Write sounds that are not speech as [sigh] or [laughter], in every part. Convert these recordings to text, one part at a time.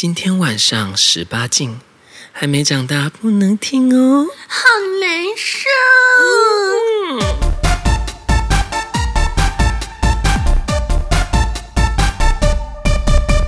今天晚上十八禁，还没长大不能听哦，好难受。嗯。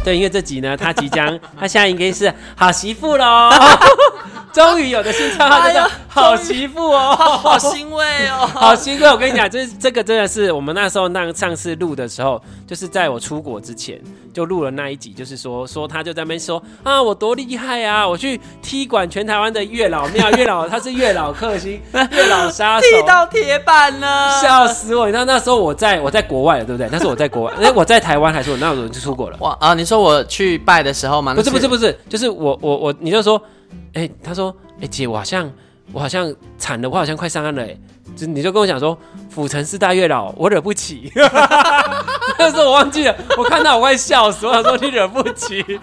对，因为这集呢，他即将，他现在应该是好媳妇喽，[laughs] [laughs] 终于有的新称号叫 [laughs] [laughs] 好媳妇哦，好欣慰哦，好欣慰。我跟你讲，这这个真的是我们那时候那上次录的时候，就是在我出国之前就录了那一集，就是说说他就在那边说啊，我多厉害啊，我去踢馆全台湾的月老庙，月老他是月老克星，月老杀手，踢到铁板了，笑死我！你知道那时候我在我在国外了，对不对？那时候我在国外，哎，我在台湾还是我那时候就出国了？哇啊！你说我去拜的时候吗？不是不是不是，就是我我我，你就说，哎，他说，哎姐，我好像我好像惨了，我好像快上岸了，哎，就你就跟我讲说。府城四大月老，我惹不起。[laughs] 但是我忘记了，我看到我快笑死，我想说你惹不起。[laughs]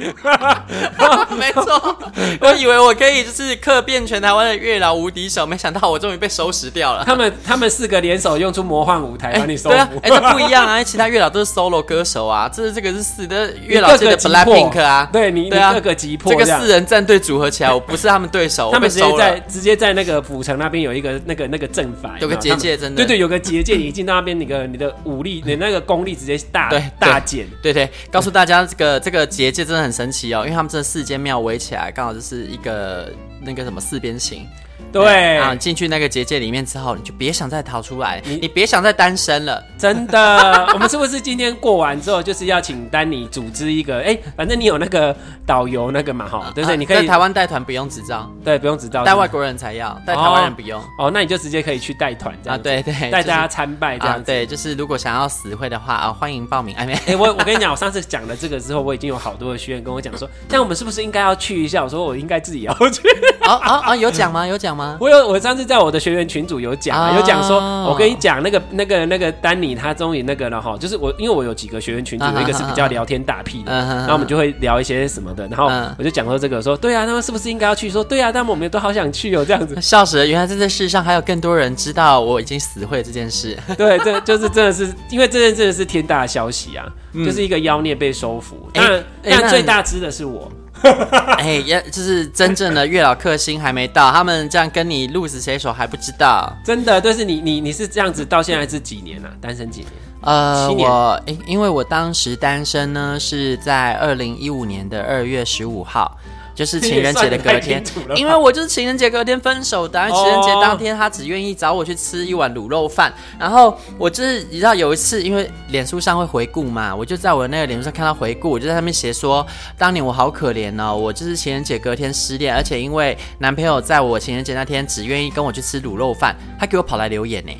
没错，我以为我可以就是客遍全台湾的月老无敌手，没想到我终于被收拾掉了。他们他们四个联手用出魔幻舞台把你收服。对啊，哎，这不一样啊，其他月老都是 solo 歌手啊，这是这个是四的月老界的 Blackpink 啊，对你对啊，各个击破。这个四人战队组合起来，我不是他们对手，[laughs] 他们直接在直接在那个府城那边有一个那个那个阵法，有个结界，真的对对，有个结界，你一进到那边，你的你的武力，你那个功力直接大对大减。对对，告诉大家这个这个结界真的很神奇哦，因为他们这四间庙围起来，刚好就是一个那个什么四边形。对啊，进去那个结界里面之后，你就别想再逃出来，你你别想再单身了，真的。[laughs] 我们是不是今天过完之后，就是要请丹尼组织一个？哎，反正你有那个导游那个嘛，哈，对不对？你可以在台湾带团不用执照，对，不用执照，带外国人才要，带台湾人不用。哦，那你就直接可以去带团这样，对对，带大家参拜这样。对，就是如果想要死会的话啊，欢迎报名。哎哎，我我跟你讲，我上次讲了这个之后，我已经有好多的学员跟我讲说，像我们是不是应该要去一下？我说我应该自己要去。啊啊啊！有讲吗？有讲吗？我有，我上次。在我的学员群组有讲、啊，有讲说，我跟你讲那个那个那个丹尼他终于那个了哈，就是我因为我有几个学员群组，有一个是比较聊天打屁的，然后我们就会聊一些什么的，然后我就讲说这个说，对啊，他们是不是应该要去？说对啊，但我们都好想去哦，这样子，[laughs] 笑死了，原来在这世上还有更多人知道我已经死会这件事，[laughs] 对，这就是真的是因为这件真的是天大的消息啊，嗯、就是一个妖孽被收服，但、欸、但最大只的是我。[laughs] 哎，也就是真正的月老克星还没到，他们这样跟你鹿死谁手还不知道，真的，就是你你你是这样子到现在是几年啊？单身几年？呃，我因为我当时单身呢是在二零一五年的二月十五号。就是情人节的隔天，因为我就是情人节隔天分手的。情人节当天，他只愿意找我去吃一碗卤肉饭。然后我就是你知道有一次，因为脸书上会回顾嘛，我就在我的那个脸书上看到回顾，我就在上面写说，当年我好可怜哦，我就是情人节隔天失恋，而且因为男朋友在我情人节那天只愿意跟我去吃卤肉饭，他给我跑来留言呢，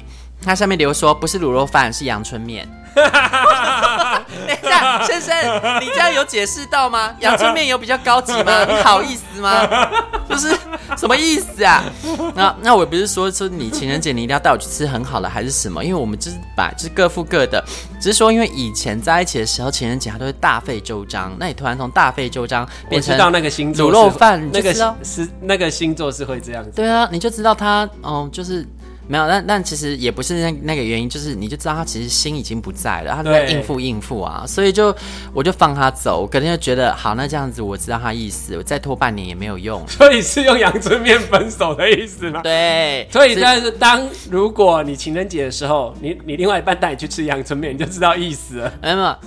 他下面留说不是卤肉饭，是阳春面。[laughs] 等一下，先生，你这样有解释到吗？阳春面有比较高级吗？[laughs] 你好意思吗？就是什么意思啊？那那我不是说说你情人节你一定要带我去吃很好的，还是什么？因为我们就是把就是各付各的，只是说因为以前在一起的时候，情人节他都会大费周章。那你突然从大费周章变成到那个星座卤肉饭，那个是那个星座是会这样子。对啊，你就知道他嗯，就是。没有，但但其实也不是那那个原因，就是你就知道他其实心已经不在了，他都在应付应付啊，所以就我就放他走，可能就觉得好，那这样子我知道他意思，我再拖半年也没有用，所以是用阳春面分手的意思吗？对，[laughs] 所以但是当如果你情人节的时候，你你另外一半带你去吃阳春面，你就知道意思了。没有，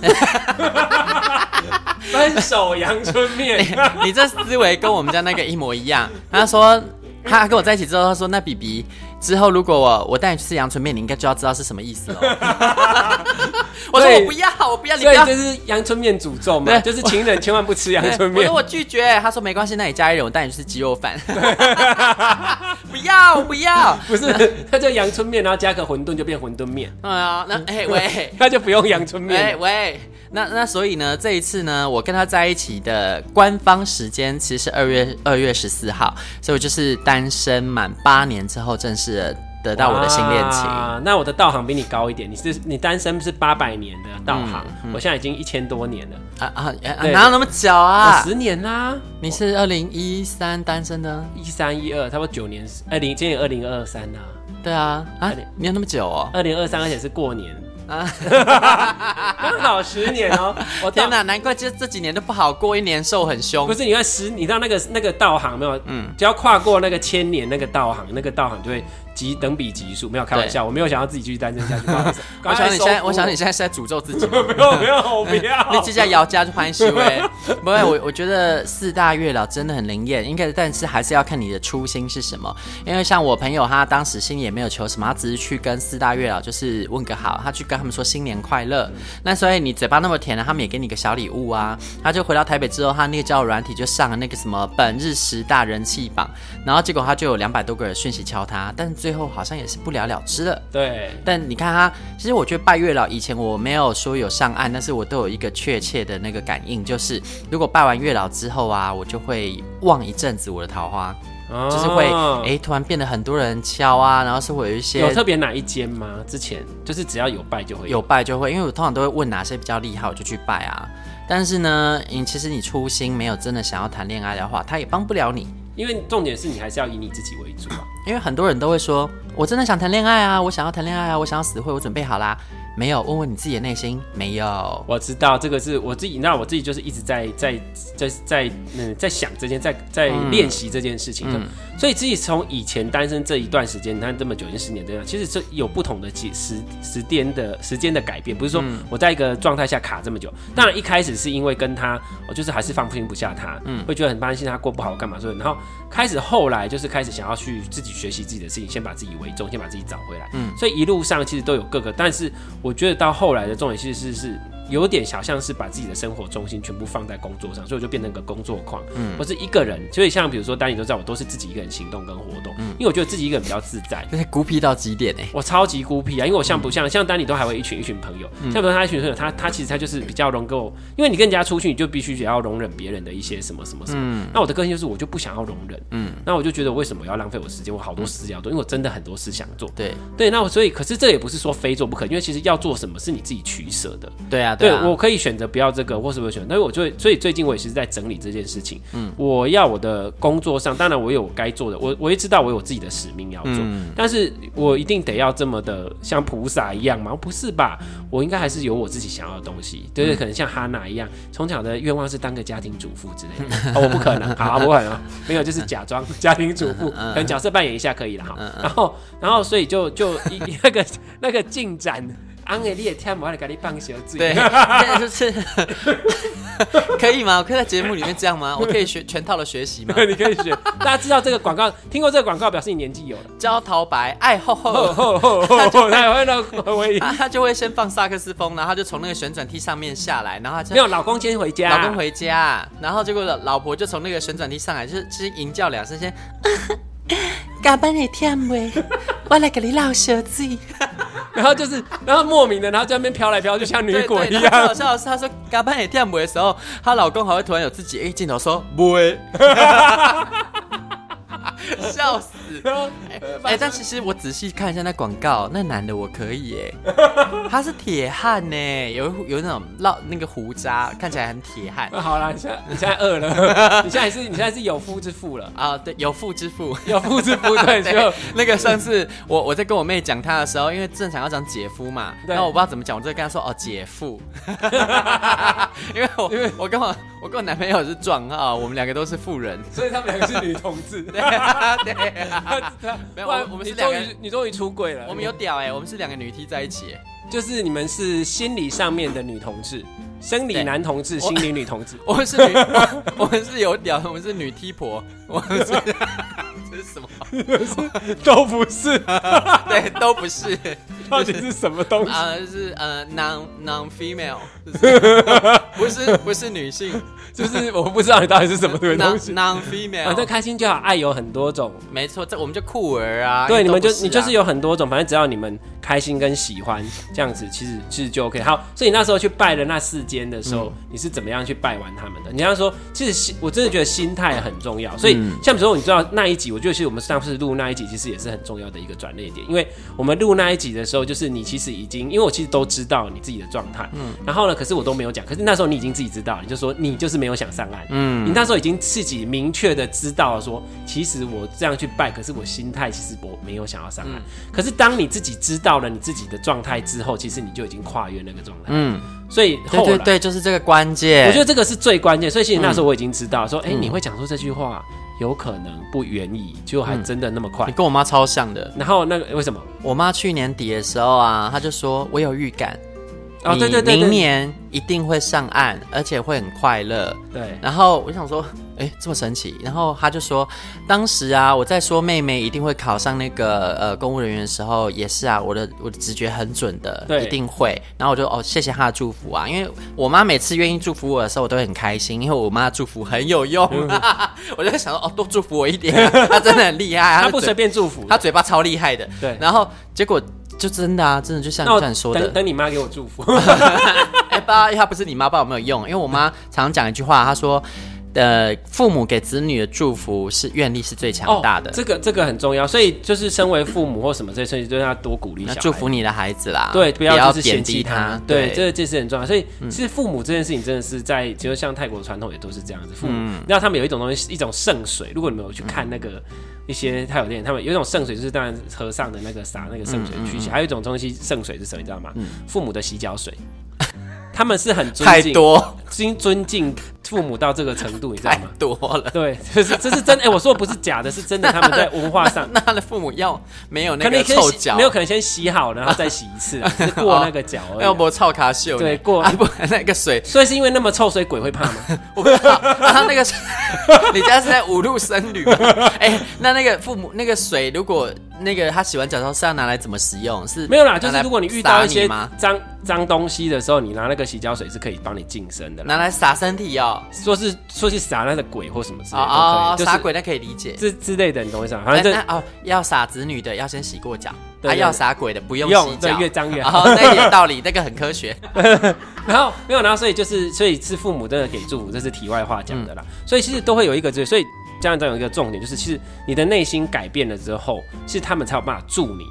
分手阳春面，你，[laughs] 你这思维跟我们家那个一模一样。他说他跟我在一起之后，他说那 BB。之后，如果我我带你去吃阳春面，你应该就要知道是什么意思了。[laughs] [laughs] 我说我不要，我不要，你不要。这是阳春面诅咒嘛？就是情人千万不吃阳春面。[laughs] 我说我拒绝，他说没关系，那你加一点，我带你去吃鸡肉饭。[laughs] 不要，我不要，不是，他叫阳春面，然后加个馄饨就变馄饨面。哎呀，那哎喂，那就不用阳春面。哎喂，那那所以呢，这一次呢，我跟他在一起的官方时间其实是二月二月十四号，所以我就是单身满八年之后正式。得到我的新恋情，那我的道行比你高一点。你是你单身是八百年的道行，嗯嗯、我现在已经一千多年了啊啊！啊哪有那么久啊？十年啦！你是二零一三单身的，一三一二，差不多九年。二零今年二零二三呐。对啊啊！你有那么久哦？二零二三，而且是过年啊，[laughs] 刚好十年哦！[laughs] 我天哪，难怪这这几年都不好过，一年瘦很凶。不是，你看十，你知道那个那个道行没有？嗯，只要跨过那个千年那个道行，那个道行就会。级等比级数没有开玩笑，我没有想要自己继续单身下去。[laughs] 我想你现在，我想你现在是在诅咒自己。[laughs] 没有没有，我不要。你直接姚家就欢喜喂。[laughs] 不会，我我觉得四大月老真的很灵验，应该，但是还是要看你的初心是什么。因为像我朋友，他当时心里也没有求什么，他只是去跟四大月老就是问个好，他去跟他们说新年快乐。那所以你嘴巴那么甜了，他们也给你个小礼物啊。他就回到台北之后，他那个交友软体就上了那个什么本日十大人气榜，然后结果他就有两百多个人讯息敲他，但是最后好像也是。不了了之了。对，但你看他，其实我觉得拜月老以前我没有说有上岸，但是我都有一个确切的那个感应，就是如果拜完月老之后啊，我就会旺一阵子我的桃花，哦、就是会哎、欸、突然变得很多人敲啊，然后是会有一些有特别哪一间吗？之前就是只要有拜就会有，有拜就会，因为我通常都会问哪些比较厉害，我就去拜啊。但是呢，你其实你初心没有真的想要谈恋爱的话，他也帮不了你。因为重点是你还是要以你自己为主啊。因为很多人都会说，我真的想谈恋爱啊，我想要谈恋爱啊，我想要死会，我准备好啦。没有，问问你自己的内心，没有。我知道这个是我自己，那我自己就是一直在在在在嗯在想这件，在在练习这件事情。嗯，所以自己从以前单身这一段时间，你看这么久，已经十年这样，其实这有不同的几时时间的时间的改变，不是说我在一个状态下卡这么久。当然一开始是因为跟他，我就是还是放心不下他，嗯，会觉得很担心他过不好干嘛，所以然后开始后来就是开始想要去自己学习自己的事情，先把自己为重，先把自己找回来。嗯，所以一路上其实都有各个，但是。我觉得到后来的重点其实是。有点小像是把自己的生活重心全部放在工作上，所以我就变成个工作狂，嗯，或是一个人。所以像比如说，丹尼都知道我都是自己一个人行动跟活动，嗯，因为我觉得自己一个人比较自在。那孤僻到极点哎，我超级孤僻啊，因为我像不像、嗯、像丹尼都还会一群一群朋友，嗯、像比如他一群朋友，他他其实他就是比较能够，因为你跟人家出去，你就必须也要容忍别人的一些什么什么什么。嗯、那我的个性就是我就不想要容忍，嗯，那我就觉得为什么要浪费我时间？我好多事要做，因为我真的很多事想做。对对，那我所以可是这也不是说非做不可，因为其实要做什么是你自己取舍的。对啊，对，啊，我可以选择。不要这个，或是不选，但是我就所以最近我也是在整理这件事情。嗯，我要我的工作上，当然我有我该做的，我我也知道我有自己的使命要做，嗯、但是我一定得要这么的像菩萨一样吗？不是吧？我应该还是有我自己想要的东西，就是可能像哈娜一样，从小的愿望是当个家庭主妇之类的。[laughs] 哦，我不可能，好，不可能，没有，就是假装 [laughs] 家庭主妇，可能角色扮演一下可以了哈。然后，然后，所以就就一 [laughs] 那个那个进展。安个你也听不，我来给你放小嘴。对，就是可以吗？我可以在节目里面这样吗？我可以学全套的学习吗？你可以学。大家知道这个广告，听过这个广告，表示你年纪有了。焦桃白，爱厚厚厚厚，他就会那个，他就会先放萨克斯风，然后就从那个旋转梯上面下来，然后就没有老公先回家，老公回家，然后结果老婆就从那个旋转梯上来，就是其实吟叫两声先。[laughs] 加班也忝袂？[laughs] 我来给你唠小子。[laughs] 然后就是，然后莫名的，然后在那边飘来飘去，像女鬼一样。好笑的是，她说加班也忝袂的时候，她老公还会突然有自己哎镜头说不会。笑死！[laughs] 哎、欸，[laughs] 但其实我仔细看一下那广告，那男的我可以耶，[laughs] 他是铁汉呢，有有那种烙那个胡渣，看起来很铁汉。好了，你现在你现在饿了，你现在是你现在是有夫之妇了啊？对，有妇之妇，有夫之妇。对，就那个上次我我在跟我妹讲他的时候，因为正常要讲姐夫嘛，然后我不知道怎么讲，我就跟他说哦姐夫，因为我因为我跟我我跟我男朋友是壮号，我们两个都是富人，所以他们两个是女同志。对对，[laughs] 没有，我们是两个，你终于出轨了。我们有屌哎，我们是两个女 T 在一起，就是你们是心理上面的女同志，生理男同志，心理女同志。[laughs] 我们是女，[laughs] 我们是有屌，我们是女 T 婆。我们是，[laughs] 这是什么？都不是，对，都不是。到底是什么东西？啊，是呃，non non female，不是不是女性。就是我不知道你到底是什么东西。Non female，反正开心就好，爱有很多种。没错，这我们就酷儿啊。对，你们就你就是有很多种，反正只要你们开心跟喜欢这样子，其实其实就 OK。好，所以你那时候去拜的那四间的时候，你是怎么样去拜完他们的？你要说，其实心我真的觉得心态很重要。所以像比如说，你知道那一集，我觉得其实我们上次录那一集，其实也是很重要的一个转捩点，因为我们录那一集的时候，就是你其实已经，因为我其实都知道你自己的状态，嗯，然后呢，可是我都没有讲，可是那时候你已经自己知道，你就说你就是没有想上岸，嗯，你那时候已经自己明确的知道说，其实我这样去拜，可是我心态其实我没有想要上岸，可是当你自己知道了你自己的状态之后，其实你就已经跨越那个状态，嗯。所以后来，对就是这个关键。我觉得这个是最关键。所以其实那时候我已经知道，说，哎、你会讲出这句话，有可能不愿意，就还真的那么快。你跟我妈超像的。然后那个为什么？我妈去年底的时候啊，她就说，我有预感，哦，对对对，明年一定会上岸，而且会很快乐。对。然后我想说。哎，这么神奇！然后他就说，当时啊，我在说妹妹一定会考上那个呃公务人员的时候，也是啊，我的我的直觉很准的，一定会。然后我就哦，谢谢他的祝福啊，因为我妈每次愿意祝福我的时候，我都会很开心，因为我妈的祝福很有用。嗯、[laughs] 我就在想说，哦，多祝福我一点、啊，她真的很厉害，她不随便祝福，她嘴巴超厉害的。对，然后结果就真的啊，真的就像你这样说的，等，等你妈给我祝福。[laughs] 哎，爸，她不是你妈，爸有没有用？因为我妈常常讲一句话，她说。呃，父母给子女的祝福是愿力是最强大的，哦，这个这个很重要，所以就是身为父母或什么这些事情，就要多鼓励小孩，祝福你的孩子啦，对，不要就是嫌弃他，他，对，对。这个这是很重要。所以其实父母这件事情真的是在，其实像泰国传统也都是这样子，父母，嗯、然后他们有一种东西，一种圣水，如果你们有去看那个一些泰国电影，他们有一种圣水，就是当然和尚的那个洒那个圣水去洗，还有一种东西圣水是什么，你知道吗？父母的洗脚水。[laughs] 他们是很尊敬，多尊尊敬父母到这个程度，你知道吗？太多了，对，就是这是真的。哎、欸，我说的不是假的，是真的。他们在文化上，那，他的父母要没有那个臭脚，没有可能先洗好，然后再洗一次，[laughs] 是过那个脚。要不臭卡秀，对，过、啊、不那个水，所以是因为那么臭，所以鬼会怕吗？[laughs] 我不知道。啊，那个 [laughs] 你家是在五路僧侣吗？哎、欸，那那个父母那个水如果。那个他洗完脚之后是要拿来怎么使用？是没有啦，就是如果你遇到一些脏脏东西的时候，你拿那个洗脚水是可以帮你净身的。拿来撒身体哦，说是说是撒那个鬼或什么之类的哦，洒鬼那可以理解，之之类的，你懂我意思吗？反正哦，要撒子女的要先洗过脚，还要撒鬼的不用洗脚，越脏越好。那点 [laughs] 道理，那个很科学。[laughs] 然后没有，然后所以就是所以是父母真的给祝福，这是题外话讲的啦。所以其实都会有一个这，所以。这样，这样有一个重点，就是其实你的内心改变了之后，其实他们才有办法助你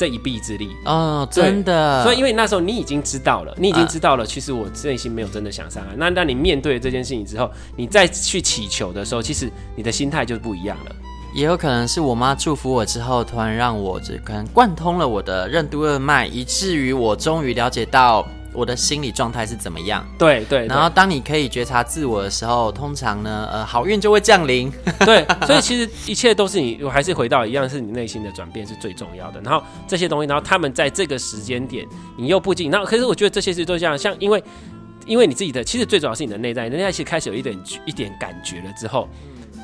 这一臂之力。哦，真的。所以，因为那时候你已经知道了，你已经知道了，其实我内心没有真的想上来。那当你面对这件事情之后，你再去祈求的时候，其实你的心态就不一样了。也有可能是我妈祝福我之后，突然让我这可能贯通了我的任督二脉，以至于我终于了解到。我的心理状态是怎么样？对对，然后当你可以觉察自我的时候，通常呢，呃，好运就会降临。[laughs] 对，所以其实一切都是你，我还是回到一样，是你内心的转变是最重要的。然后这些东西，然后他们在这个时间点，你又不进，然后可是我觉得这些事都这样像，因为因为你自己的，其实最主要是你的内在，内在其实开始有一点一点感觉了之后，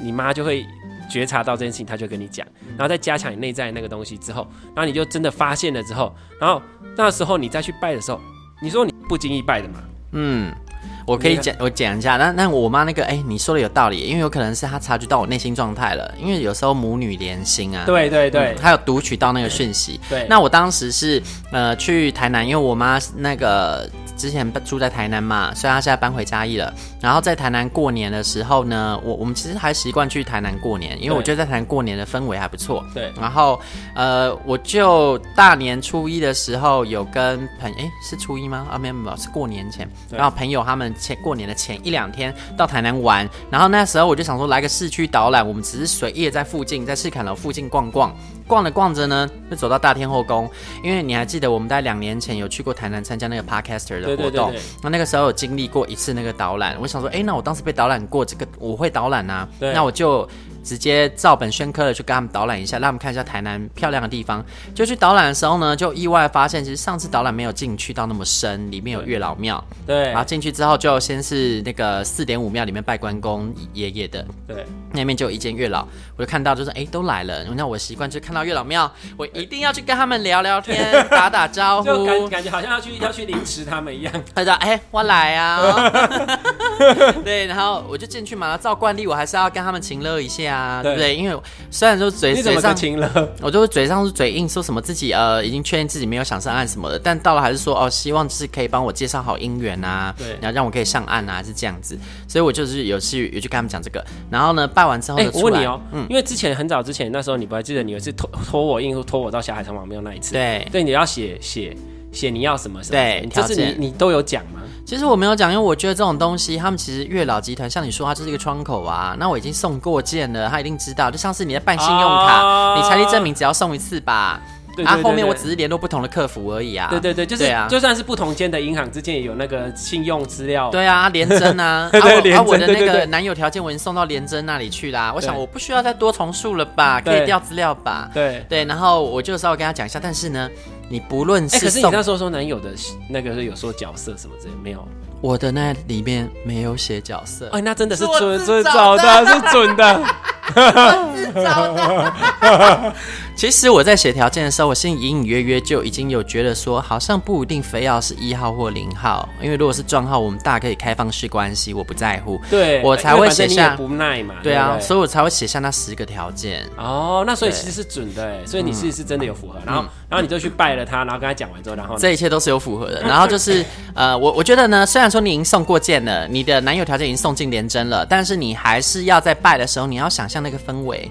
你妈就会觉察到这件事情，她就跟你讲，然后再加强你内在那个东西之后，然后你就真的发现了之后，然后那时候你再去拜的时候。你说你不经意拜的吗？嗯，我可以讲，我讲一下。那那我妈那个，哎、欸，你说的有道理，因为有可能是她察觉到我内心状态了。因为有时候母女连心啊，对对对，她、嗯、有读取到那个讯息。对，那我当时是呃去台南，因为我妈那个。之前住在台南嘛，所以她现在搬回嘉义了。然后在台南过年的时候呢，我我们其实还习惯去台南过年，因为我觉得在台南过年的氛围还不错。对。然后呃，我就大年初一的时候有跟朋友，哎，是初一吗？啊，没有没有，是过年前。然后朋友他们前过年的前一两天到台南玩，然后那时候我就想说来个市区导览，我们只是随意在附近，在赤坎楼附近逛逛。逛着逛着呢，就走到大天后宫。因为你还记得，我们在两年前有去过台南参加那个 Podcaster 的活动，那那个时候有经历过一次那个导览。我想说，哎，那我当时被导览过，这个我会导览啊，那我就。直接照本宣科的去跟他们导览一下，让他们看一下台南漂亮的地方。就去导览的时候呢，就意外发现，其实上次导览没有进去到那么深，里面有月老庙。对。然后进去之后，就先是那个四点五庙里面拜关公爷爷的。对。那面就有一间月老，我就看到就是哎都来了，那我习惯就看到月老庙，我一定要去跟他们聊聊天，打打招呼，[laughs] 就感感觉好像要去要去凌迟他们一样。他说哎我来啊。[laughs] 对，然后我就进去嘛，照惯例我还是要跟他们请乐一下。啊，对不对？因为虽然说嘴嘴上 [laughs] 我就嘴上是嘴硬，说什么自己呃已经确认自己没有想上岸什么的，但到了还是说哦，希望就是可以帮我介绍好姻缘啊，对，然后让我可以上岸啊，是这样子。所以我就是有去有去跟他们讲这个，然后呢，拜完之后，哎，我问你哦，嗯，因为之前很早之前那时候，你不还记得你有一次拖拖我硬，拖我到小海城隍庙那一次？对，对，你要写写写你要什么什么，对，就是你你都有讲吗？其实我没有讲，因为我觉得这种东西，他们其实月老集团像你说，它就是一个窗口啊。那我已经送过件了，他一定知道。就像是你在办信用卡，哦、你财力证明只要送一次吧。对，对，对，对，啊，后面我只是联络不同的客服而已啊。对对对，就是就算是不同间的银行之间也有那个信用资料。对啊，联征 [laughs] 啊。对对对，啊，我的那个男友条件我已经送到联征那里去啦。我想我不需要再多重述了吧，可以调资料吧。对对，然后我就稍微跟他讲一下，但是呢。你不论是，可是你那时候说男友的那个是有说角色什么之类没有？我的那里面没有写角色。哎，那真的是准准找的，是准的。自找的。[laughs] 其实我在写条件的时候，我心里隐隐约约就已经有觉得说，好像不一定非要是一号或零号，因为如果是撞号，我们大可以开放式关系，我不在乎。对，我才会写下不耐嘛。对啊，所以我才会写下那十个条件。哦，那所以其实是准的，哎，所以你是是真的有符合。然后，然后你就去拜了他，然后跟他讲完之后，然后这一切都是有符合的。然后就是呃，我我觉得呢，虽然说你已经送过件了，你的男友条件已经送进联征了，但是你还是要在拜的时候，你要想象那个氛围。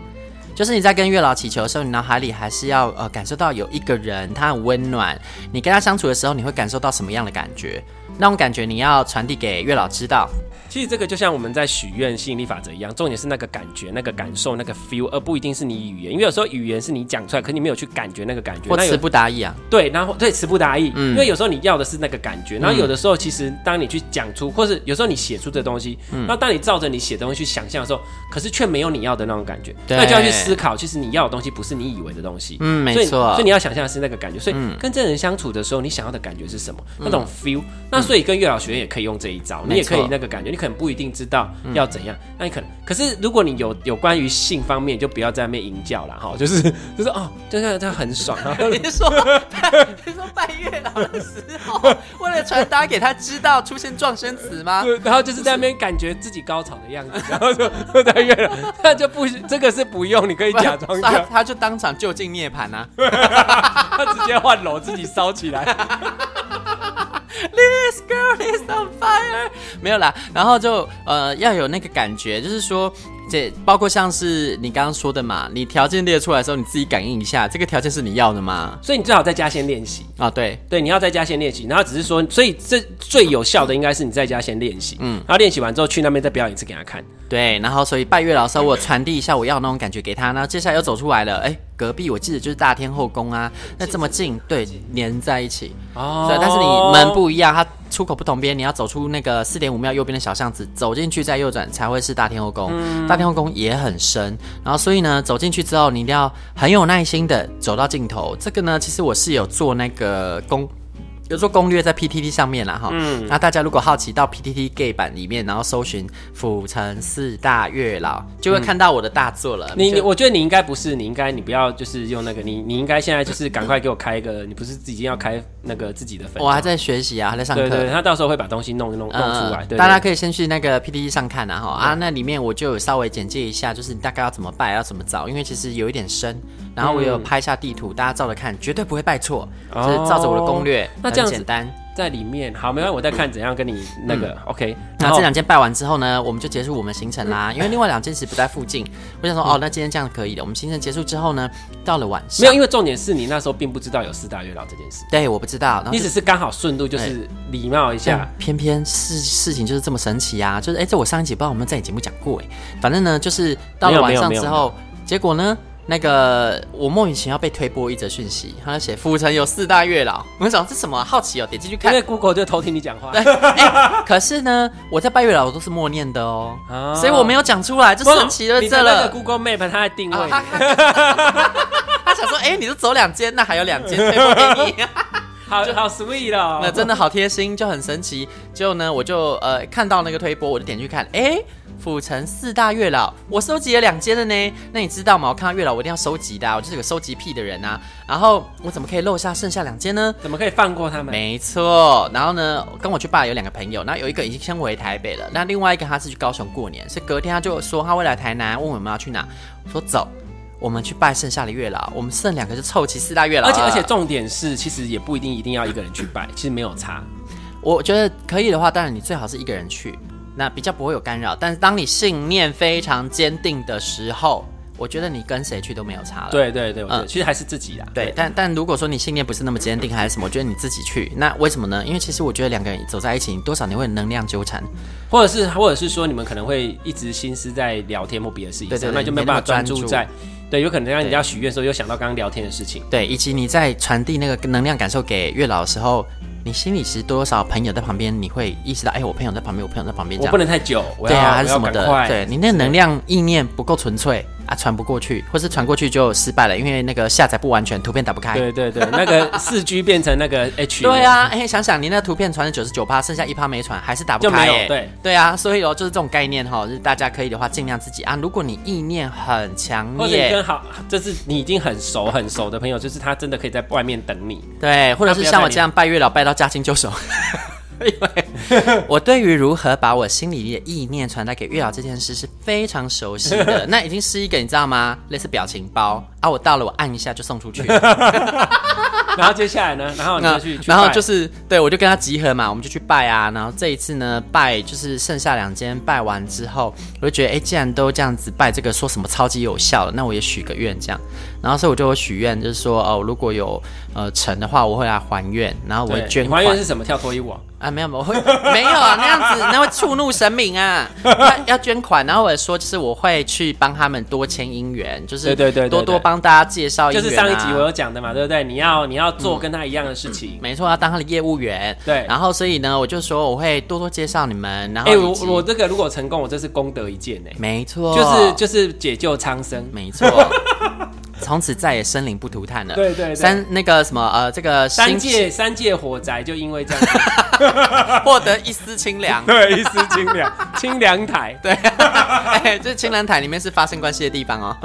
就是你在跟月老祈求的时候，你脑海里还是要呃感受到有一个人，他很温暖。你跟他相处的时候，你会感受到什么样的感觉？那种感觉你要传递给月老知道。其实这个就像我们在许愿吸引力法则一样，重点是那个感觉、那个感受、那个 feel，而不一定是你语言。因为有时候语言是你讲出来，可你没有去感觉那个感觉，或词不达意啊。对，然后对词不达意，嗯，因为有时候你要的是那个感觉，然后有的时候其实当你去讲出，或是有时候你写出这东西，嗯，那当你照着你写的东西去想象的时候，可是却没有你要的那种感觉，那就要去思考，其实你要的东西不是你以为的东西，嗯，没错，所以你要想象的是那个感觉，所以跟这人相处的时候，你想要的感觉是什么？那种 feel，那所以跟月老学院也可以用这一招，你也可以那个感觉，你可能不一定知道。要怎样？那你可能，可是如果你有有关于性方面，就不要在那边淫叫了哈，就是就是哦，就是他很爽啊。[laughs] 你说你说拜月老的时候，[laughs] 为了传达给他知道出现撞声词吗？对，然后就是在那边感觉自己高潮的样子，[laughs] 然后就拜月老，那就不这个是不用，你可以假装他，他就当场就近涅槃啊，他直接换楼自己烧起来。This girl is on fire，没有啦，然后就呃要有那个感觉，就是说。这包括像是你刚刚说的嘛，你条件列出来的时候，你自己感应一下，这个条件是你要的吗？所以你最好在家先练习啊。对对，你要在家先练习，然后只是说，所以这最有效的应该是你在家先练习，嗯，然后练习完之后去那边再表演一次给他看。对，然后所以拜月老的时候，我传递一下我要那种感觉给他，然后接下来又走出来了，哎，隔壁我记得就是大天后宫啊，那这么近，对，连在一起哦。对，但是你门不一样，它。出口不同边，你要走出那个四点五庙右边的小巷子，走进去再右转才会是大天后宫。嗯、大天后宫也很深，然后所以呢，走进去之后，你一定要很有耐心的走到尽头。这个呢，其实我是有做那个攻。有做攻略在 PTT 上面啦，哈，嗯，那大家如果好奇到 PTT Gay 版里面，然后搜寻府城四大月老，就会看到我的大作了。你你，我觉得你应该不是，你应该你不要就是用那个，你你应该现在就是赶快给我开一个，你不是已经要开那个自己的粉？我还在学习啊，还在上课。对对，他到时候会把东西弄弄弄出来，对，大家可以先去那个 PTT 上看啊，哈啊，那里面我就有稍微简介一下，就是你大概要怎么拜，要怎么找，因为其实有一点深。然后我有拍下地图，大家照着看，绝对不会拜错，就是照着我的攻略，那这样简单。在里面好，没关系，我再看怎样跟你那个、嗯、OK。然后这两件拜完之后呢，我们就结束我们行程啦。因为另外两件其实不在附近，我想说哦，那今天这样可以的。我们行程结束之后呢，到了晚上没有，因为重点是你那时候并不知道有四大月老这件事。对，我不知道，你只是刚好顺路，就是礼貌一下。偏偏事事情就是这么神奇啊！就是哎，这我上一集不知道我们在节目讲过哎，反正呢，就是到了晚上之后，结果呢？那个我莫名其妙被推播一则讯息，他写府城有四大月老，我想这什么？好奇哦，点进去看。因为 Google 就偷听你讲话。对、欸，可是呢，我在拜月老我都是默念的哦，哦所以我没有讲出来，就神奇的。这了。Google Map 它在定位，哦、他，他想说，哎、欸，你都走两间，那还有两间推播给你，好就好 sweet 了、哦，那真的好贴心，就很神奇。就呢，我就呃看到那个推播，我就点去看，哎、欸。府城四大月老，我收集了两间的呢。那你知道吗？我看到月老，我一定要收集的，啊，我就是个收集癖的人啊。然后我怎么可以漏下剩下两间呢？怎么可以放过他们？没错。然后呢，跟我去拜有两个朋友，那有一个已经先回台北了，那另外一个他是去高雄过年，所以隔天他就说他会来台南，问我们要去哪。我说走，我们去拜剩下的月老，我们剩两个就凑齐四大月老。而且而且重点是，其实也不一定一定要一个人去拜，其实没有差。我觉得可以的话，当然你最好是一个人去。那比较不会有干扰，但是当你信念非常坚定的时候，我觉得你跟谁去都没有差了。对对对，嗯，其实还是自己啦。对，对但但如果说你信念不是那么坚定，还是什么，我觉得你自己去。那为什么呢？因为其实我觉得两个人走在一起，你多少你会能量纠缠，或者是或者是说你们可能会一直心思在聊天或别的事情，对，对对，那就没办法专注在。对，有可能让人家许愿的时候又想到刚刚聊天的事情。对，以及你在传递那个能量感受给月老的时候。你心里其实多多少朋友在旁边，你会意识到，哎，我朋友在旁边，我朋友在旁边，这样我不能太久，对啊，还是什么的，对你那能量意念不够纯粹。啊，传不过去，或是传过去就失败了，因为那个下载不完全，图片打不开。对对对，那个四 G 变成那个 H。[laughs] 对啊，哎，想想你那图片传了九十九趴，剩下一趴没传，还是打不开。就没有。对对啊，所以哦，就是这种概念哈、哦，就是大家可以的话，尽量自己啊。如果你意念很强烈，或者跟好，就是你已经很熟很熟的朋友，就是他真的可以在外面等你。对，或者是像我这样拜月老拜到驾轻就熟。因为 [laughs] 我对于如何把我心里的意念传达给月老这件事是非常熟悉的，[laughs] 那已经是一个你知道吗？类似表情包啊，我到了我按一下就送出去。[laughs] 然后接下来呢？然后你就去，然后就是对我就跟他集合嘛，我们就去拜啊。然后这一次呢，拜就是剩下两间拜完之后，我就觉得哎，既然都这样子拜这个说什么超级有效了，那我也许个愿这样。然后所以我就有许愿，就是说哦，如果有呃成的话，我会来还愿，然后我会捐。还愿是什么？跳脱衣舞？啊，没有没有，我会 [laughs] 没有啊，那样子那会触怒神明啊。[laughs] 要要捐款，然后我也说，就是我会去帮他们多签姻缘，就是对对对，多多帮大家介绍。就是上一集我有讲的嘛，对不对？你要你要做跟他一样的事情，没错，要当他的业务员。对，然后所以呢，我就说我会多多介绍你们。然后，哎，我我这个如果成功，我这是功德一件呢。没错，就是就是解救苍生，没错。[laughs] 从此再也生灵不涂炭了。对对对，三那个什么呃，这个三界三界火宅就因为这样 [laughs] 获得一丝清凉。[laughs] 对，一丝清凉，清凉台。对，[laughs] 哎，这清凉台里面是发生关系的地方哦。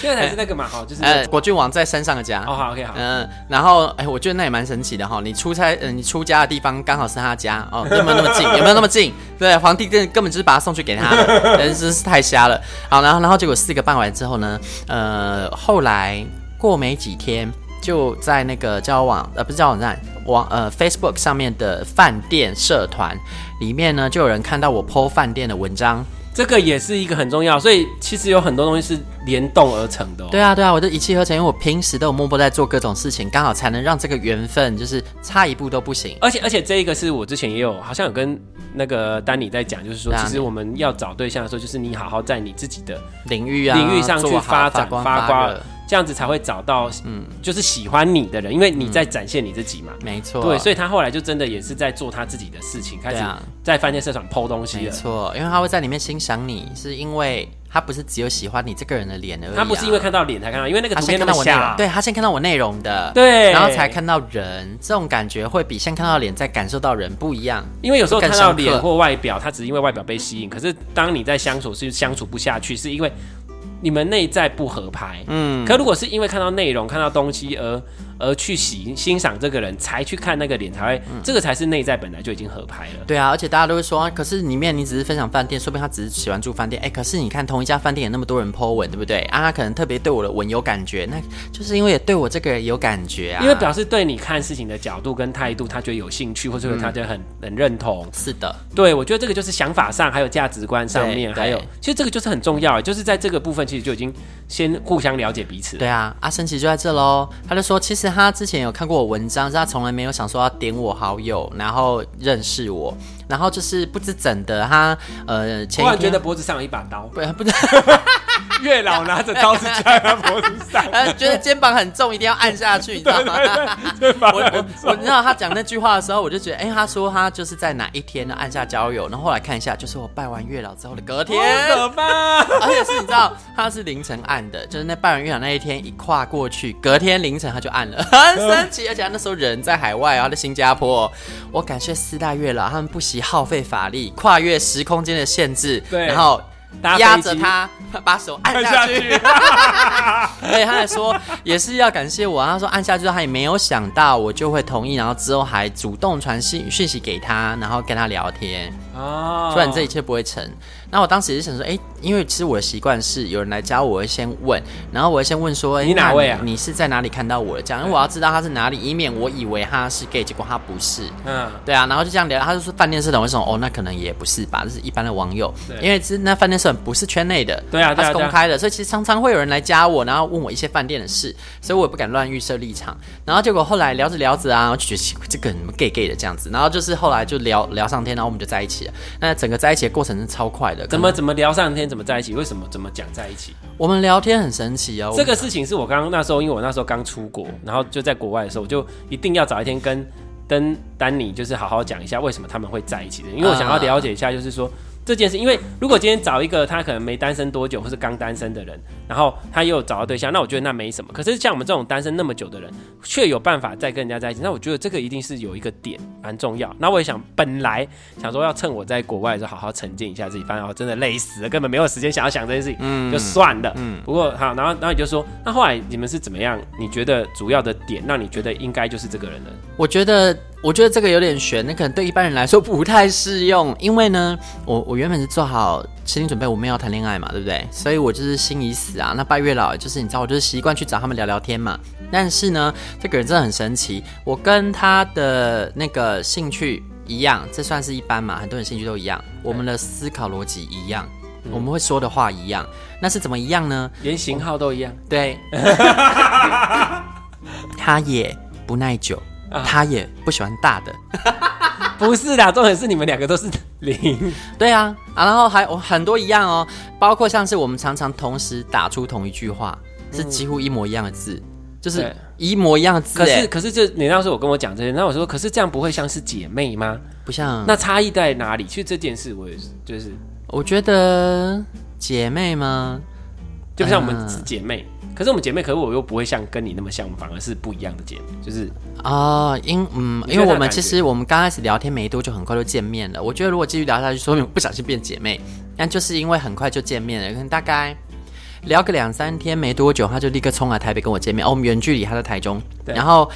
清凉台是那个嘛？哈，就是呃，果郡王在山上的家。哦，好，OK，好。嗯，然后哎，我觉得那也蛮神奇的哈。你出差，嗯，你出家的地方刚好是他家哦，有没有那么近？有没有那么近？对，皇帝根根本就是把他送去给他的，真是太瞎了。好，然后然后结果四个办完之后呢，呃。后来过没几天，就在那个交往呃，不是交友网站，网呃 Facebook 上面的饭店社团里面呢，就有人看到我 po 饭店的文章。这个也是一个很重要，所以其实有很多东西是联动而成的哦。对啊，对啊，我就一气呵成，因为我平时都有默默在做各种事情，刚好才能让这个缘分就是差一步都不行。而且而且这一个是我之前也有好像有跟那个丹尼在讲，就是说其实我们要找对象的时候，就是你好好在你自己的领域啊领域上去发展发光。这样子才会找到，嗯，就是喜欢你的人，因为你在展现你自己嘛。没错。对，所以他后来就真的也是在做他自己的事情，开始在饭店社团 po 东西了。没错，因为他会在里面欣赏你，是因为他不是只有喜欢你这个人的脸而已。他不是因为看到脸才看到，因为那个图片那么小。对，他先看到我内容的，对，然后才看到人，这种感觉会比先看到脸再感受到人不一样。因为有时候看到脸或外表，他只是因为外表被吸引，可是当你在相处是相处不下去，是因为。你们内在不合拍，嗯，可如果是因为看到内容、看到东西而。而去喜欣赏这个人才去看那个脸，才会、嗯、这个才是内在本来就已经合拍了。对啊，而且大家都会说，可是里面你只是分享饭店，说不定他只是喜欢住饭店。哎，可是你看同一家饭店有那么多人 po 文，对不对？啊，他可能特别对我的文有感觉，那就是因为也对我这个人有感觉啊。因为表示对你看事情的角度跟态度，他觉得有兴趣，或者说他觉得很、嗯、很认同。是的，对，我觉得这个就是想法上还有价值观上面，还有其实这个就是很重要，就是在这个部分其实就已经先互相了解彼此。对啊，阿神奇就在这喽，他就说其实他之前有看。过我文章，是他从来没有想说要点我好友，然后认识我，然后就是不知怎的，他呃，前一然觉得脖子上有一把刀，不不是，[laughs] 月老拿着刀子在他脖子上，[laughs] 呃，觉得肩膀很重，一定要按下去，你知道吗？[laughs] 我我我，你知道他讲那句话的时候，我就觉得，哎、欸，他说他就是在哪一天呢按下交友，然后后来看一下，就是我拜完月老之后的隔天，可怕，而且是你知道他是凌晨按的，就是那拜完月老那一天一跨过去，隔天凌晨他就按了，很神奇。而且他那时候人在海外啊，在新加坡。我感谢四大月老，他们不惜耗费法力，跨越时空间的限制，对，然后。压着他，把手按下去。[laughs] [laughs] 所以他还说，也是要感谢我。他说按下去，他也没有想到我就会同意，然后之后还主动传信讯息给他，然后跟他聊天。哦，虽然这一切不会成。那我当时也是想说，哎、欸，因为其实我的习惯是有人来加我，我会先问，然后我会先问说，你哪位啊？你是在哪里看到我的？这样，因为我要知道他是哪里，以免我以为他是 gay，结果他不是。嗯，对啊，然后就这样聊，他就说饭店社长为什么？哦，那可能也不是吧，这是一般的网友。对，因为是那饭店社长不是圈内的，对啊，他是公开的，所以其实常常会有人来加我，然后问我一些饭店的事，所以我也不敢乱预设立场。然后结果后来聊着聊着啊，我就觉得这个什么 gay gay 的这样子，然后就是后来就聊聊上天，然后我们就在一起了。那整个在一起的过程是超快的，怎么怎么聊？上天怎么在一起？为什么怎么讲在一起？我们聊天很神奇哦。这个事情是我刚刚那时候，因为我那时候刚出国，然后就在国外的时候，我就一定要找一天跟跟丹尼，就是好好讲一下为什么他们会在一起的，因为我想要了解一下，就是说。这件事，因为如果今天找一个他可能没单身多久，或是刚单身的人，然后他又找到对象，那我觉得那没什么。可是像我们这种单身那么久的人，却有办法再跟人家在一起，那我觉得这个一定是有一个点蛮重要。那我也想，本来想说要趁我在国外的时候好好沉浸一下自己，发现我真的累死了，根本没有时间想要想这件事情，嗯，就算了。嗯，不过好，然后然后你就说，那后来你们是怎么样？你觉得主要的点让你觉得应该就是这个人呢？我觉得。我觉得这个有点悬，那可能对一般人来说不太适用，因为呢，我我原本是做好心理准备，我们要谈恋爱嘛，对不对？所以我就是心已死啊。那拜月老就是你知道，我就是习惯去找他们聊聊天嘛。但是呢，这个人真的很神奇，我跟他的那个兴趣一样，这算是一般嘛？很多人兴趣都一样，我们的思考逻辑一样，嗯、我们会说的话一样，那是怎么一样呢？连型号都一样。对，[laughs] 他也不耐久。他也不喜欢大的，[laughs] 不是的，重点是你们两个都是零，对啊，啊，然后还有很多一样哦，包括像是我们常常同时打出同一句话，是几乎一模一样的字，嗯、就是一模一样的字。可是可是这你当时我跟我讲这些，那我说可是这样不会像是姐妹吗？不像，那差异在哪里？其实这件事我也是，就是我觉得姐妹吗？就不像我们是姐妹。嗯可是我们姐妹，可是我又不会像跟你那么像，反而是不一样的姐妹，就是啊、呃，因嗯，因为我们其实我们刚开始聊天没多久，很快就见面了。我觉得如果继续聊下去，说明不小心变姐妹，但就是因为很快就见面了，可能大概聊个两三天没多久，他就立刻冲来台北跟我见面。哦，我们远距离，他在台中，对然后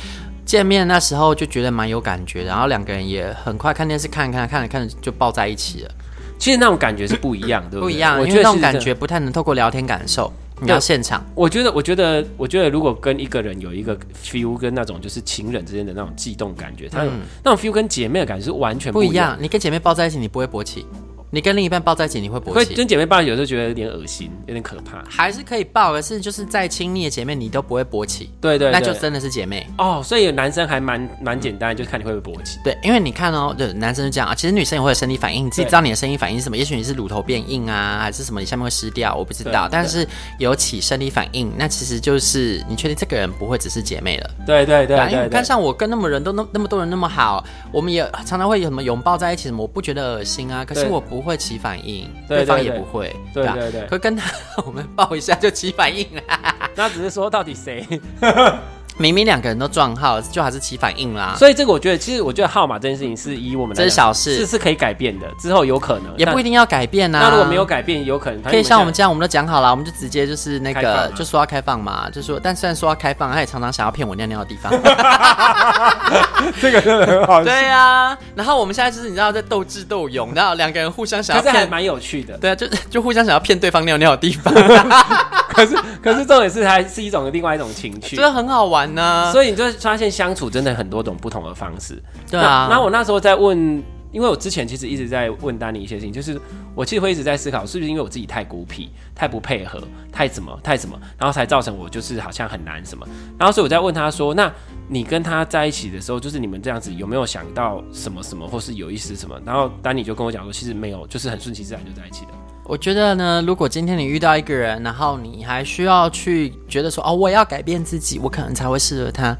见面那时候就觉得蛮有感觉，然后两个人也很快看电视看看看着看着就抱在一起了。其实那种感觉是不一样的，不一样，我觉得那种感觉不太能透过聊天感受。你要现场，我觉得，我觉得，我觉得，如果跟一个人有一个 feel，跟那种就是情人之间的那种悸动感觉，他、嗯、那种 feel 跟姐妹的感觉是完全不一样。不一样，你跟姐妹抱在一起，你不会勃起。你跟另一半抱在一起，你会勃起？会跟姐妹抱，有时候觉得有点恶心，有点可怕。还是可以抱，可是就是再亲密的姐妹，你都不会勃起。对，对对，那就真的是姐妹哦。所以男生还蛮蛮简单，就是看你会不会勃起。对，因为你看哦，对，男生就这样啊。其实女生也会有生理反应，你自己知道你的生理反应是什么？也许你是乳头变硬啊，还是什么？你下面会湿掉，我不知道。但是有起生理反应，那其实就是你确定这个人不会只是姐妹了。对对对，对，对，因为你看像我跟那么人都那那么多人那么好，我们也常常会有什么拥抱在一起什么，我不觉得恶心啊。可是我不会起反应。对方也不会，对对对，可跟他 [laughs] 我们抱一下就起反应了，[laughs] 那只是说到底谁？[laughs] 明明两个人都撞号，就还是起反应啦。所以这个我觉得，其实我觉得号码这件事情是以我们这是小事，是是可以改变的，之后有可能也不一定要改变呐。那如果没有改变，有可能可以像我们这样，我们都讲好了，我们就直接就是那个就说要开放嘛，就说但虽然说要开放，他也常常想要骗我尿尿的地方。[laughs] 这个真的很好。对呀，然后我们现在就是你知道在斗智斗勇，然后两个人互相想要骗，还蛮有趣的。对啊，就 [laughs] 就互相想要骗对方尿尿的地方。[laughs] 可是可是重点是还是一种另外一种情趣，这很好玩呢。所以你就。发现相处真的很多种不同的方式，对啊。那我那时候在问，因为我之前其实一直在问丹尼一些事情，就是我其实会一直在思考，是不是因为我自己太孤僻、太不配合、太怎么、太怎么，然后才造成我就是好像很难什么。然后所以我在问他说：“那你跟他在一起的时候，就是你们这样子有没有想到什么什么，或是有意思什么？”然后丹尼就跟我讲说：“其实没有，就是很顺其自然就在一起的。”我觉得呢，如果今天你遇到一个人，然后你还需要去觉得说：“哦，我要改变自己，我可能才会适合他。”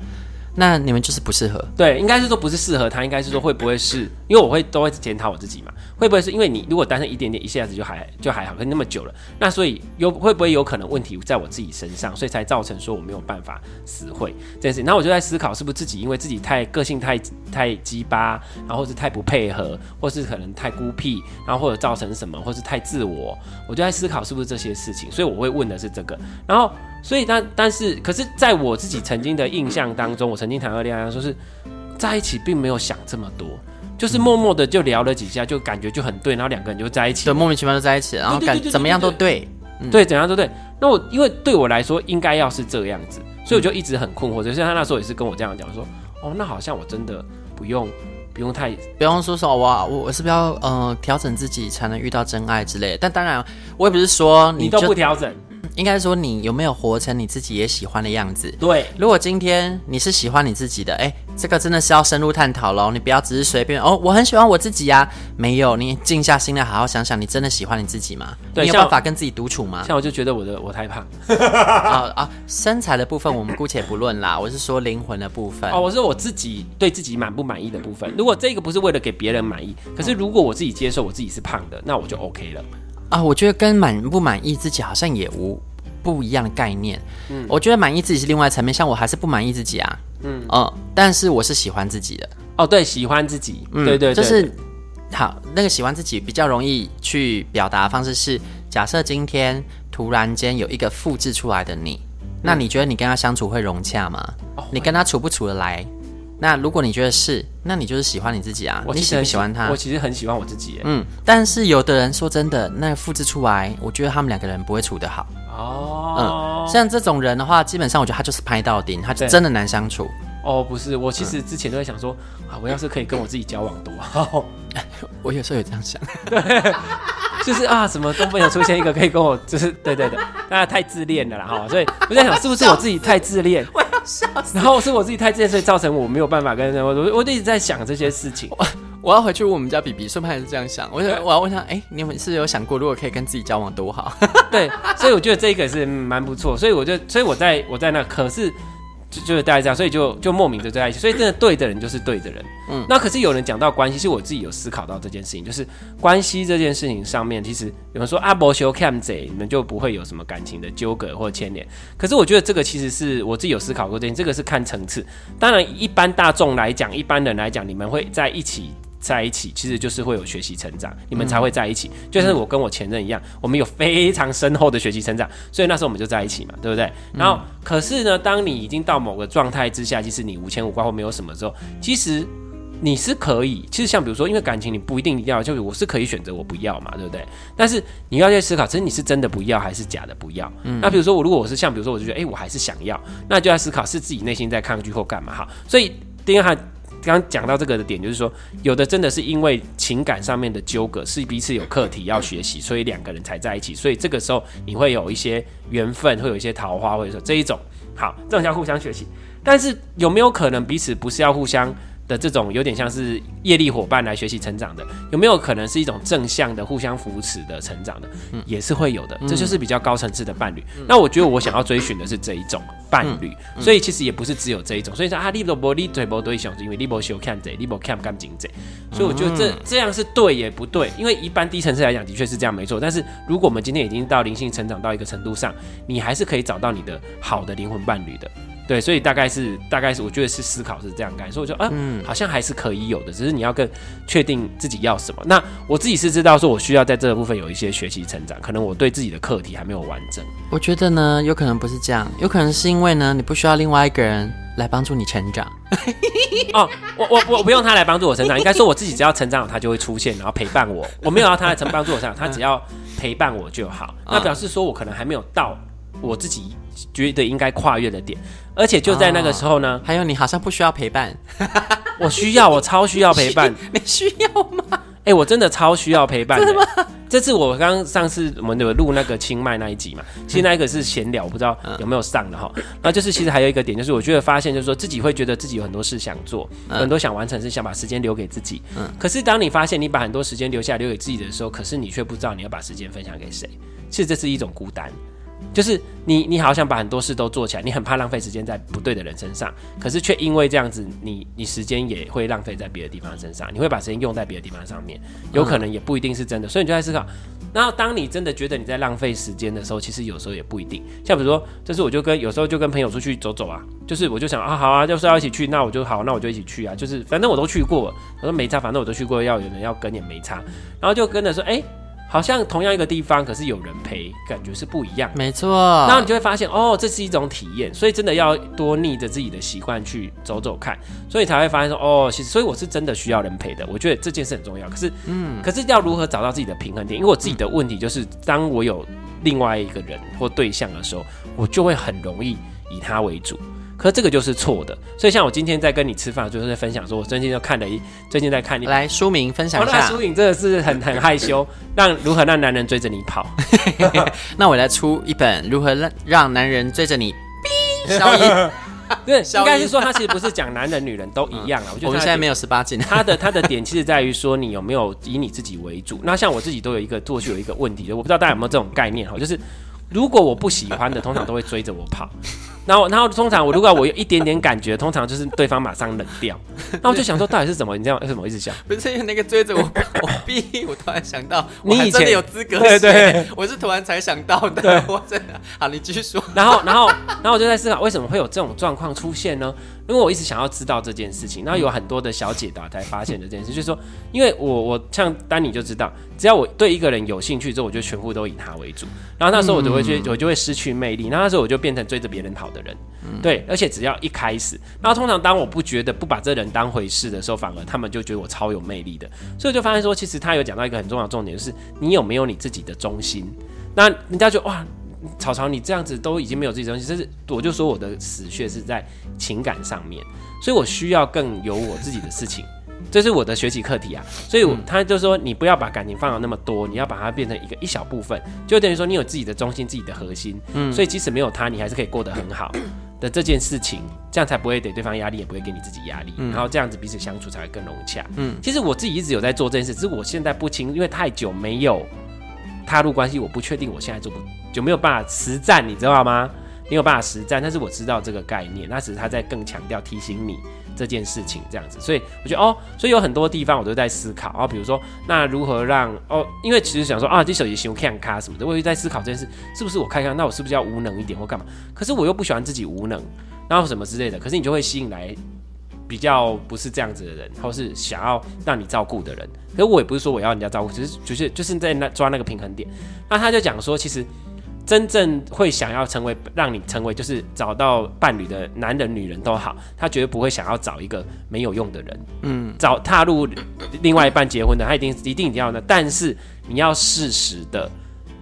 那你们就是不适合。对，应该是说不是适合他，应该是说会不会是因为我会都会检讨我自己嘛？会不会是因为你如果单身一点点，一下子就还就还好，可是那么久了，那所以有会不会有可能问题在我自己身上，所以才造成说我没有办法死会这件事情。然后我就在思考，是不是自己因为自己太个性太太鸡巴，然后是太不配合，或是可能太孤僻，然后或者造成什么，或是太自我，我就在思考是不是这些事情。所以我会问的是这个，然后。所以但但是，可是在我自己曾经的印象当中，我曾经谈过恋爱，说是在一起，并没有想这么多，就是默默的就聊了几下，就感觉就很对，然后两个人就在一起，对莫名其妙就在一起，然后感怎么样都对，对，怎样都对。那我因为对我来说应该要是这样子，所以我就一直很困惑。就像他那时候也是跟我这样讲说，哦，那好像我真的不用不用太不用说说我我我是不是要呃调整自己才能遇到真爱之类的。但当然我也不是说你，你都不调整。应该说，你有没有活成你自己也喜欢的样子？对，如果今天你是喜欢你自己的，哎，这个真的是要深入探讨喽。你不要只是随便哦，我很喜欢我自己呀、啊。没有，你静下心来好好想想，你真的喜欢你自己吗？对，你有办法跟自己独处吗？像我就觉得我的我太胖。[laughs] 啊啊，身材的部分我们姑且不论啦，我是说灵魂的部分。哦，我说我自己对自己满不满意的部分。如果这个不是为了给别人满意，可是如果我自己接受我自己是胖的，那我就 OK 了。啊，我觉得跟满不满意自己好像也无。不一样的概念，嗯，我觉得满意自己是另外一层面，像我还是不满意自己啊，嗯。嗯，但是我是喜欢自己的，哦，对，喜欢自己，嗯、对，对对，就是好，那个喜欢自己比较容易去表达的方式是，假设今天突然间有一个复制出来的你，嗯、那你觉得你跟他相处会融洽吗？哦、你跟他处不处得来？那如果你觉得是，那你就是喜欢你自己啊。我你喜不喜欢他？我其实很喜欢我自己。嗯，但是有的人说真的，那复制出来，我觉得他们两个人不会处得好。哦，嗯，像这种人的话，基本上我觉得他就是拍到顶，他就真的难相处。哦，不是，我其实之前都在想说，啊，我要是可以跟我自己交往多好。[laughs] 我有时候有这样想，对，[laughs] 就是啊，什么都没有出现一个可以跟我，就是对对对，大家太自恋了啦哈。所以我在想，[laughs] 是不是我自己太自恋？然后是我自己太自恋，所以造成我没有办法跟人。我我一直在想这些事情。我我要回去问我们家比比，顺便还是这样想。我想我要问他，哎、欸，你们是有想过，如果可以跟自己交往多好？对，所以我觉得这个是蛮不错。所以我就，所以我在我在那，可是就就是大概这样，所以就就莫名的在一起。所以真的对的人就是对的人。嗯，那可是有人讲到关系，是我自己有思考到这件事情，就是关系这件事情上面，其实有人说阿伯修 cam 贼，你们就不会有什么感情的纠葛或牵连。可是我觉得这个其实是我自己有思考过这件，这个是看层次。当然，一般大众来讲，一般人来讲，你们会在一起。在一起其实就是会有学习成长，你们才会在一起。嗯、就像我跟我前任一样，我们有非常深厚的学习成长，所以那时候我们就在一起嘛，对不对？然后，可是呢，当你已经到某个状态之下，即使你无牵无挂或没有什么之后，其实你是可以。其实像比如说，因为感情你不一定要，就是我是可以选择我不要嘛，对不对？但是你要去思考，其实你是真的不要还是假的不要？嗯、那比如说我如果我是像比如说我就觉得，哎、欸，我还是想要，那就要思考是自己内心在抗拒或干嘛哈。所以第二个。刚刚讲到这个的点，就是说，有的真的是因为情感上面的纠葛，是彼此有课题要学习，所以两个人才在一起。所以这个时候你会有一些缘分，会有一些桃花，或者说这一种好，这种叫互相学习。但是有没有可能彼此不是要互相？的这种有点像是业力伙伴来学习成长的，有没有可能是一种正向的互相扶持的成长的？嗯，也是会有的。这就是比较高层次的伴侣。嗯，那我觉得我想要追寻的是这一种伴侣，嗯，所以其实也不是只有这一种。所以说啊，你都不你对不对象，因为你不修看这，你不看干净这。所以我觉得这这样是对也不对，因为一般低层次来讲的确是这样没错。但是如果我们今天已经到灵性成长到一个程度上，你还是可以找到你的好的灵魂伴侣的。对，所以大概是大概是，我觉得是思考是这样感，所以我就啊，嗯，好像还是可以有的，只是你要更确定自己要什么。那我自己是知道说，我需要在这个部分有一些学习成长，可能我对自己的课题还没有完整。我觉得呢，有可能不是这样，有可能是因为呢，你不需要另外一个人来帮助你成长。[laughs] 哦，我我我不用他来帮助我成长，应该说我自己只要成长，他就会出现，然后陪伴我。我没有要他来成帮助我成长，他只要陪伴我就好。那表示说我可能还没有到我自己觉得应该跨越的点。而且就在那个时候呢，哦、还有你好像不需要陪伴，[laughs] 我需要，我超需要陪伴。[laughs] 你需要吗？哎、欸，我真的超需要陪伴的。这次我刚上次我们有录那个清迈那一集嘛，其实那一个是闲聊，我不知道有没有上的哈。那就是其实还有一个点，就是我觉得发现就是说自己会觉得自己有很多事想做，很多想完成，是想把时间留给自己。嗯。可是当你发现你把很多时间留下来留给自己的时候，可是你却不知道你要把时间分享给谁。其实这是一种孤单。就是你，你好像把很多事都做起来，你很怕浪费时间在不对的人身上，可是却因为这样子，你你时间也会浪费在别的地方身上，你会把时间用在别的地方上面，有可能也不一定是真的，所以你就在思考。然后当你真的觉得你在浪费时间的时候，其实有时候也不一定。像比如说，这次我就跟有时候就跟朋友出去走走啊，就是我就想啊，好啊，就是要一起去，那我就好，那我就一起去啊，就是反正我都去过，我说没差，反正我都去过，要有人要跟也没差，然后就跟着说，哎。好像同样一个地方，可是有人陪，感觉是不一样。没错，然后你就会发现，哦，这是一种体验。所以真的要多逆着自己的习惯去走走看，所以才会发现说，哦，其实，所以我是真的需要人陪的。我觉得这件事很重要。可是，嗯，可是要如何找到自己的平衡点？因为我自己的问题就是，当我有另外一个人或对象的时候，我就会很容易以他为主。可是这个就是错的，所以像我今天在跟你吃饭，就是在分享说，我最近就看了一，最近在看你来书名分享一下。哦、那书名真的是很很害羞，让如何让男人追着你跑。[laughs] 那我来出一本如何让让男人追着你。消音，[laughs] 对，应该是说他其实不是讲男人女人都一样啊。嗯、我觉得我们现在没有十八禁。[laughs] 他的他的点其实在于说你有没有以你自己为主。那像我自己都有一个过去有一个问题，就我不知道大家有没有这种概念哈，就是如果我不喜欢的，通常都会追着我跑。然后，然后通常我如果我有一点点感觉，通常就是对方马上冷掉。[laughs] 那我就想说，到底是什么？你知道为什么一直想？不是因为那个追着我，我逼我突然想到，你以前真的有资格对，对对，我是突然才想到的。对，我真的。好，你继续说。然后，然后，然后我就在思考，为什么会有这种状况出现呢？因为我一直想要知道这件事情，然后有很多的小解答才发现这件事，就是说，因为我我像丹尼就知道，只要我对一个人有兴趣之后，我就全部都以他为主。然后那时候我就会觉得，我就会失去魅力。然后那时候我就变成追着别人跑的人。对，而且只要一开始，然后通常当我不觉得不把这人当回事的时候，反而他们就觉得我超有魅力的。所以就发现说，其实他有讲到一个很重要的重点，就是你有没有你自己的中心。那人家就哇。草草，你这样子都已经没有自己东西，这是我就说我的死穴是在情感上面，所以我需要更有我自己的事情，这是我的学习课题啊。所以他就说，你不要把感情放到那么多，你要把它变成一个一小部分，就等于说你有自己的中心、自己的核心。嗯，所以即使没有他，你还是可以过得很好的这件事情，这样才不会给对方压力，也不会给你自己压力，然后这样子彼此相处才会更融洽。嗯，其实我自己一直有在做这件事，只是我现在不清，因为太久没有踏入关系，我不确定我现在做不。就没有办法实战，你知道吗？没有办法实战，但是我知道这个概念，那只是他在更强调提醒你这件事情这样子，所以我觉得哦，所以有很多地方我都在思考啊，比如说那如何让哦，因为其实想说啊，这手机使用看卡什么的，我就在思考这件事是不是我看看，那我是不是要无能一点或干嘛？可是我又不喜欢自己无能，然后什么之类的，可是你就会吸引来。比较不是这样子的人，或是想要让你照顾的人，可是我也不是说我要人家照顾，只是就是就是在那抓那个平衡点。那他就讲说，其实真正会想要成为让你成为就是找到伴侣的男人、女人都好，他绝对不会想要找一个没有用的人。嗯，找踏入另外一半结婚的，他一定一定一定要的，但是你要适时的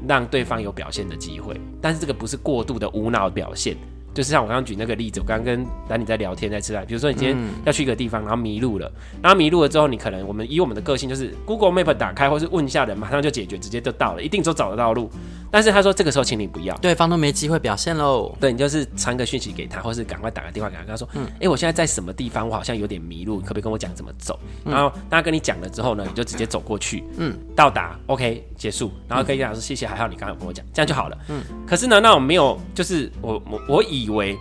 让对方有表现的机会，但是这个不是过度的无脑表现。就是像我刚刚举那个例子，我刚刚跟丹尼在聊天，在吃饭。比如说你今天要去一个地方，然后迷路了，然后迷路了之后，你可能我们以我们的个性，就是 Google Map 打开，或是问一下人，马上就解决，直接就到了，一定都找得到路。但是他说这个时候，请你不要，对方都没机会表现喽。对，你就是传个讯息给他，或是赶快打个电话给他，跟他说，嗯，哎，我现在在什么地方？我好像有点迷路，可不可以跟我讲怎么走？然后他跟你讲了之后呢，你就直接走过去，嗯，到达，OK，结束，然后可以跟他说谢谢，还好你刚刚有跟我讲，这样就好了。嗯，可是呢，那我没有，就是我我我以为。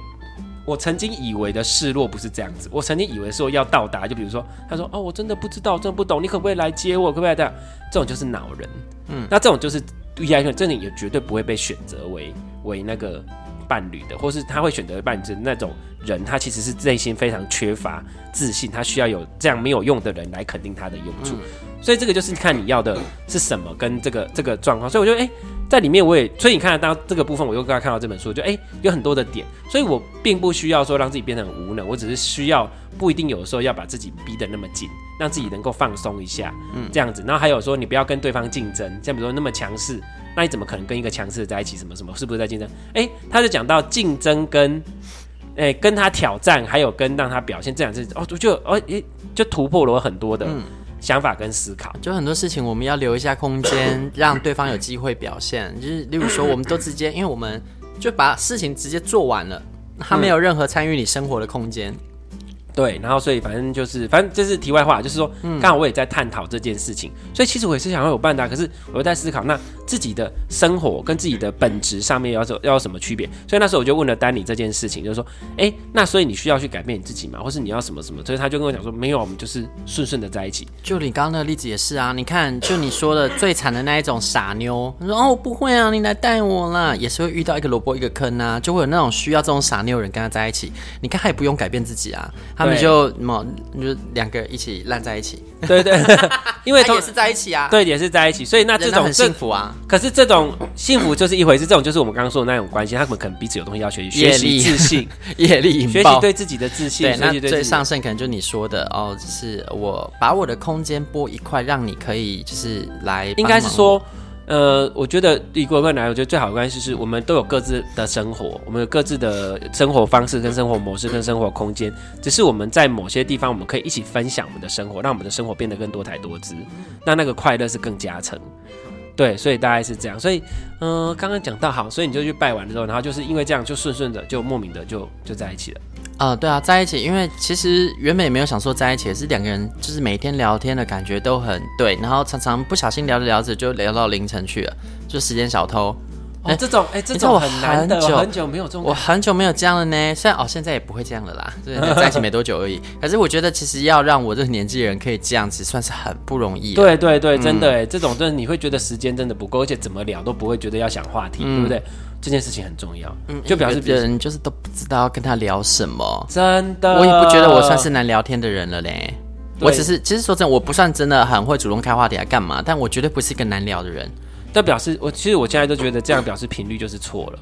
我曾经以为的示弱不是这样子，我曾经以为说要到达，就比如说他说哦，我真的不知道，真的不懂，你可不可以来接我？可不可以这样？这种就是恼人，嗯，那这种就是对爱真的也绝对不会被选择为为那个伴侣的，或是他会选择伴侣的那种人，他其实是内心非常缺乏自信，他需要有这样没有用的人来肯定他的用处，嗯、所以这个就是看你要的是什么跟这个这个状况，所以我觉得哎。欸在里面我也，所以你看到这个部分，我又刚刚看到这本书，就哎、欸，有很多的点，所以我并不需要说让自己变得很无能，我只是需要不一定有的时候要把自己逼得那么紧，让自己能够放松一下，嗯，这样子。然后还有说，你不要跟对方竞争，像比如说那么强势，那你怎么可能跟一个强势的在一起？什么什么，是不是在竞争？哎、欸，他就讲到竞争跟，哎、欸，跟他挑战，还有跟让他表现这样子，哦，就哦，哎、欸，就突破了我很多的。嗯想法跟思考，就很多事情我们要留一下空间，[coughs] 让对方有机会表现。就是例如说，我们都直接，因为我们就把事情直接做完了，他没有任何参与你生活的空间。对，然后所以反正就是，反正这是题外话，就是说，刚好我也在探讨这件事情，嗯、所以其实我也是想要有办法，可是我又在思考，那自己的生活跟自己的本质上面要有要有什么区别？所以那时候我就问了丹尼这件事情，就是说，哎，那所以你需要去改变你自己吗？或是你要什么什么？所以他就跟我讲说，没有，我们就是顺顺的在一起。就你刚刚那个例子也是啊，你看，就你说的最惨的那一种傻妞，他说哦，我不会啊，你来带我啦，也是会遇到一个萝卜一个坑啊，就会有那种需要这种傻妞人跟他在一起。你看他也不用改变自己啊，他们就什么就两个一起烂在一起。对对，[laughs] 因为他也是在一起啊，对，也是在一起，所以那这种很幸福啊。可是这种幸福就是一回事，这种就是我们刚刚说的那种关系，他们可能彼此有东西要学习，学习自信，[laughs] 业力，学习对自己的自信。对，那最上升可能就你说的哦，就是我把我的空间拨一块，让你可以就是来，应该是说。呃，我觉得以国外来，我觉得最好的关系是我们都有各自的生活，我们有各自的生活方式、跟生活模式、跟生活空间，只是我们在某些地方，我们可以一起分享我们的生活，让我们的生活变得更多彩多姿，那那个快乐是更加成。对，所以大概是这样。所以，嗯、刚刚讲到好，所以你就去拜完之后，然后就是因为这样，就顺顺的，就莫名的就就在一起了。啊、对啊，在一起，因为其实原本也没有想说在一起，是两个人就是每天聊天的感觉都很对，然后常常不小心聊着聊着就聊到凌晨去了，就时间小偷。哎、哦，这种哎，这种很难的，很久，很久没有这种，我很久没有这样了呢。虽然哦，现在也不会这样了啦，对在一起 [laughs] 没多久而已。可是我觉得其实要让我这个年纪的人可以这样子，算是很不容易。对对对，真的哎，嗯、这种真的你会觉得时间真的不够，而且怎么聊都不会觉得要想话题，嗯、对不对？这件事情很重要，嗯，就表示别人就是都不知道要跟他聊什么。真的，我也不觉得我算是难聊天的人了嘞。我只是，其实说真的，我不算真的很会主动开话题来干嘛，但我绝对不是一个难聊的人。但表示我其实我现在都觉得这样表示频率就是错了，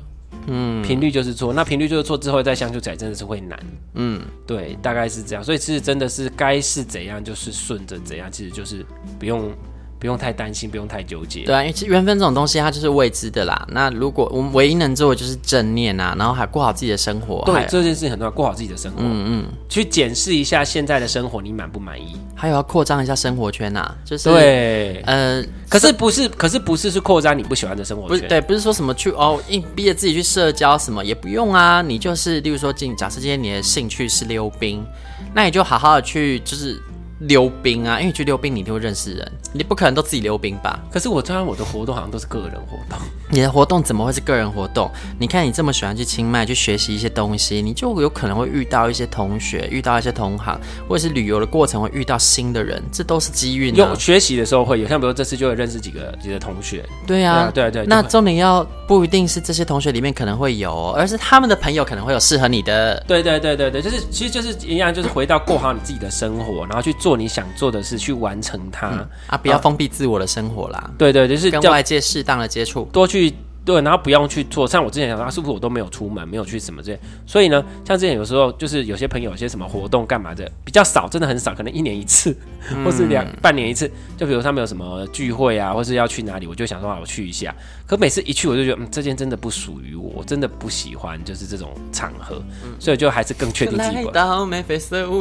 嗯，频率就是错。那频率就是错之后再相处起来真的是会难，嗯，对，大概是这样。所以其实真的是该是怎样就是顺着怎样，其实就是不用。不用太担心，不用太纠结。对啊，因为其实缘分这种东西，它就是未知的啦。那如果我们唯一能做的就是正念啊，然后还过好自己的生活。对，这件事情很重要，过好自己的生活。嗯嗯，去检视一下现在的生活，你满不满意？还有要扩张一下生活圈呐，就是对，呃，可是不是，可是不是是扩张你不喜欢的生活圈。不是，对，不是说什么去哦，硬逼着自己去社交什么也不用啊。你就是，例如说，今假设今天你的兴趣是溜冰，那你就好好的去，就是。溜冰啊，因为去溜冰你一定会认识人，你不可能都自己溜冰吧？可是我参加我的活动好像都是个人活动，你的活动怎么会是个人活动？你看你这么喜欢去清迈去学习一些东西，你就有可能会遇到一些同学，遇到一些同行，或者是旅游的过程会遇到新的人，这都是机遇。有学习的时候会有，像比如这次就会认识几个几个同学。对啊，对啊，对啊。那重点要不一定是这些同学里面可能会有，而是他们的朋友可能会有适合你的。对对对对对，就是其实就是一样，就是回到过好你自己的生活，然后去做你想做的事。去完成它、嗯、啊！不要封闭自我的生活啦。啊、对对，就是跟外界适当的接触，多去。对，然后不用去做，像我之前讲，啊，是不是我都没有出门，没有去什么这些？所以呢，像之前有时候就是有些朋友有些什么活动干嘛的比较少，真的很少，可能一年一次，或是两半年一次。就比如他们有什么聚会啊，或是要去哪里，我就想说我去一下。可每次一去，我就觉得嗯，这件真的不属于我，我真的不喜欢，就是这种场合，所以就还是更确定自己